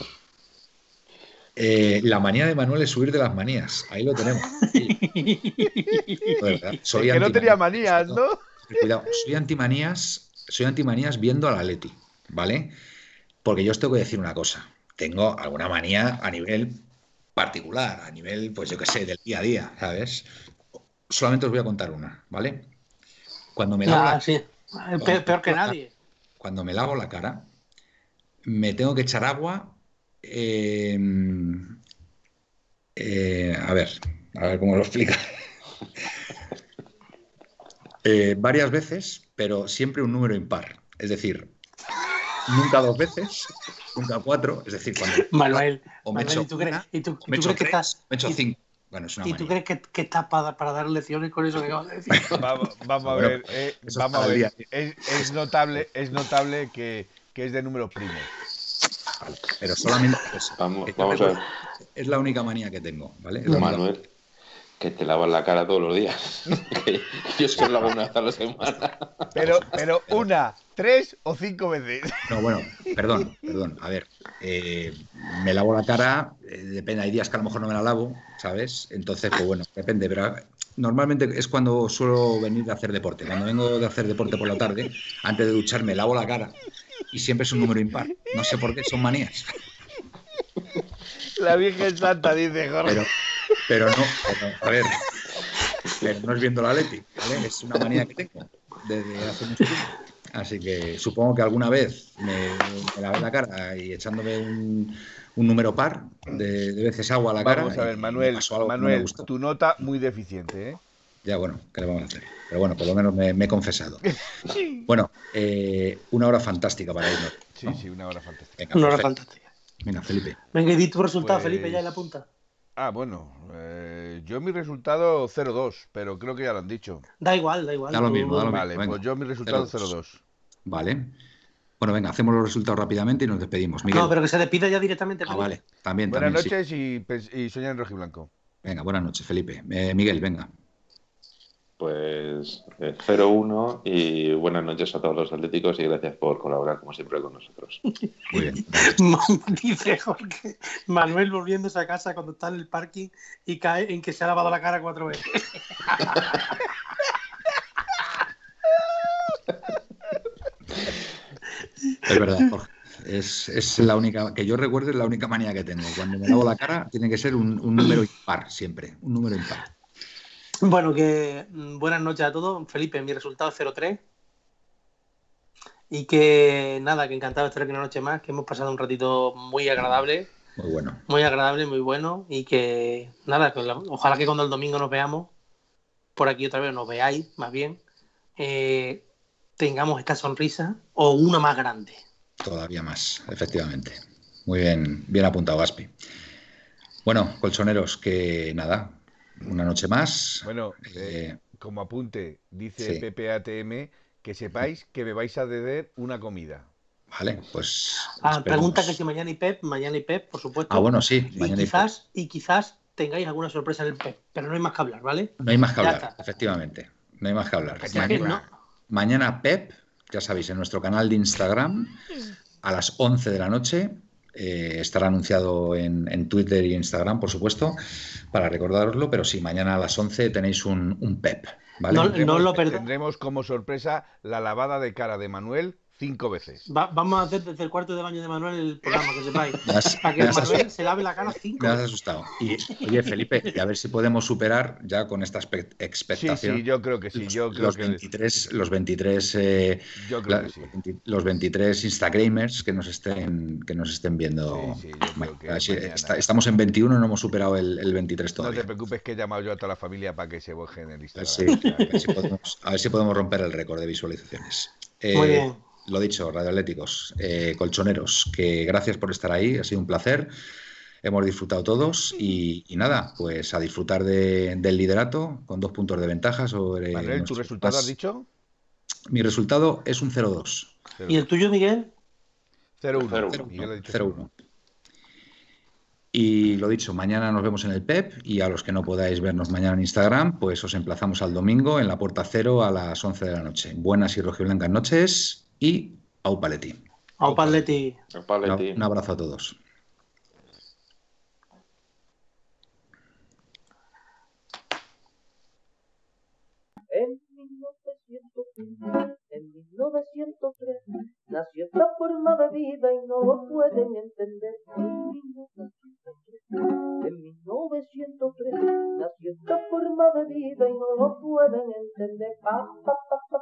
Speaker 2: Eh, la manía de Manuel es subir de las manías. Ahí lo tenemos.
Speaker 1: soy que no tenía manías, ¿no?
Speaker 2: Cuidado, soy antimanías, soy antimanías viendo a la Leti, ¿vale? Porque yo os tengo que decir una cosa. Tengo alguna manía a nivel particular, a nivel, pues yo qué sé, del día a día, ¿sabes? Solamente os voy a contar una, ¿vale? Cuando me lavo
Speaker 3: la... peor, que nadie.
Speaker 2: Cuando me lavo la cara, me tengo que echar agua. Em, eh, a ver, a ver cómo lo explica. Eh, varias veces, pero siempre un número impar. Es decir, nunca dos veces, nunca cuatro. Es decir, cuando.
Speaker 3: Manuel, o me ¿y tú crees, ¿y tú,
Speaker 2: me
Speaker 3: crees
Speaker 2: que estás. Me echo cinco.
Speaker 3: ¿Y tú crees que, que estás para, para, dar lecciones con eso que acabas de decir?
Speaker 1: vamos, a ver, eh, vamos a ver. Es, es, notable, es notable que, que es de número primo.
Speaker 2: pero solamente vamos, vamos a ver. Es la única manía que tengo, ¿vale?
Speaker 4: Manuel, que te lavas la cara todos los días. Yo solo lo hago una vez a la semana.
Speaker 1: Pero, pero una, tres o cinco veces.
Speaker 2: No, bueno, perdón, perdón. A ver, eh, me lavo la cara, eh, depende, hay días que a lo mejor no me la lavo, ¿sabes? Entonces, pues bueno, depende, pero normalmente es cuando suelo venir de hacer deporte. Cuando vengo de hacer deporte por la tarde, antes de ducharme, lavo la cara y siempre es un número impar. No sé por qué, son manías.
Speaker 1: La Virgen Santa dice, Jorge.
Speaker 2: Pero, no, a ver, pero no es viendo la Leti, ¿vale? Es una manía que tengo desde hace mucho tiempo. Así que supongo que alguna vez me, me lavé la cara y echándome un, un número par de, veces agua a la cara.
Speaker 1: Vamos a ver, Manuel, Manuel tu nota muy deficiente, ¿eh?
Speaker 2: Ya, bueno, ¿qué le vamos a hacer? Pero bueno, por lo menos me, he confesado. bueno, eh, una hora fantástica para irnos.
Speaker 1: Sí, sí, una hora fantástica.
Speaker 3: una hora fantástica.
Speaker 2: Venga, Felipe.
Speaker 3: Venga, y di tu resultado, pues Felipe, ya en la punta.
Speaker 1: Ah, bueno, eh, yo mi resultado 0-2, pero creo que ya lo han dicho.
Speaker 3: Da igual, da igual.
Speaker 2: Da lo mismo, da lo
Speaker 1: vale, pues yo mi resultado 0-2.
Speaker 2: Vale. Bueno, venga, hacemos los resultados rápidamente y nos despedimos.
Speaker 3: No, pero que se despida ya directamente.
Speaker 2: Ah, vale, también.
Speaker 1: Buenas noches y, y en rojo y blanco.
Speaker 2: Venga, buenas noches, Felipe. Eh, Miguel, venga.
Speaker 4: Pues 0-1 eh, y buenas noches a todos los atléticos y gracias por colaborar como siempre con nosotros.
Speaker 2: Muy bien.
Speaker 3: Dice Jorge, Manuel volviéndose a casa cuando está en el parking y cae en que se ha lavado la cara cuatro veces.
Speaker 2: es verdad, Jorge. Es, es, la única, que yo recuerdo, es la única manía que tengo. Cuando me lavo la cara, tiene que ser un, un número impar siempre, un número impar.
Speaker 3: Bueno, que mm, buenas noches a todos. Felipe, mi resultado es 0-3. Y que nada, que encantado de estar aquí una noche más, que hemos pasado un ratito muy agradable.
Speaker 2: Muy bueno.
Speaker 3: Muy agradable, muy bueno. Y que nada, ojalá que cuando el domingo nos veamos, por aquí otra vez nos veáis, más bien, eh, tengamos esta sonrisa o una más grande.
Speaker 2: Todavía más, efectivamente. Muy bien, bien apuntado, Gaspi. Bueno, colchoneros, que nada, una noche más.
Speaker 1: Bueno, eh, eh, como apunte, dice PPATM que sepáis que me vais a deber una comida.
Speaker 2: Vale, pues.
Speaker 3: Ah, pregunta que si mañana y Pep, mañana y Pep, por supuesto.
Speaker 2: Ah, bueno, sí.
Speaker 3: Mañana y, quizás, y, quizás tengáis alguna sorpresa en el Pep, pero no hay más que hablar, ¿vale?
Speaker 2: No hay más que hablar, efectivamente. No hay más que hablar. Mañana, mañana, Pep, ya sabéis, en nuestro canal de Instagram, a las 11 de la noche. Eh, estará anunciado en, Twitter y Instagram, por supuesto, para recordaroslo, pero sí, mañana a las 11 tenéis un, un PEP. ¿vale?
Speaker 1: No, lo Tendremos como sorpresa la lavada de cara de Manuel cinco veces.
Speaker 3: vamos a hacer desde el cuarto de baño de Manuel el programa, que sepáis. para que Manuel se lave la cara cinco
Speaker 2: Me has asustado. Y, oye, Felipe, y a ver si podemos superar ya con esta expectación. Sí,
Speaker 1: sí, yo creo que sí. Yo creo
Speaker 2: los, 23, los 23, eh, yo creo que sí. los 23 Instagramers que nos estén, que nos estén viendo. Sí, sí, estamos en 21, no hemos superado el, el, 23 todavía.
Speaker 1: No te preocupes que he llamado yo a toda la familia para que se bajen el Instagram.
Speaker 2: Sí, a, ver si podemos, a ver si podemos romper el récord de visualizaciones.
Speaker 3: Muy eh, bien
Speaker 2: lo dicho, radioatléticos, eh, colchoneros, que gracias por estar ahí, ha sido un placer. Hemos disfrutado todos y, nada, pues a disfrutar del liderato con dos puntos de ventaja sobre.
Speaker 1: Manuel, ¿tu resultado has dicho?
Speaker 2: Mi resultado es un 0-2.
Speaker 3: ¿Y el tuyo, Miguel?
Speaker 1: 0-1.
Speaker 2: Y lo dicho, mañana nos vemos en el PEP y a los que no podáis vernos mañana en Instagram, pues os emplazamos al domingo en la puerta cero a las 11 de la noche. Buenas y rojiblancas noches y Aupaletti.
Speaker 3: Aupaletti. Aupaletti.
Speaker 2: Un abrazo a todos.
Speaker 5: En 1903, en 1903 nació esta forma de vida y no lo pueden entender. En 1903, en 1903 nació esta forma de vida y no lo pueden entender. Pa, pa, pa,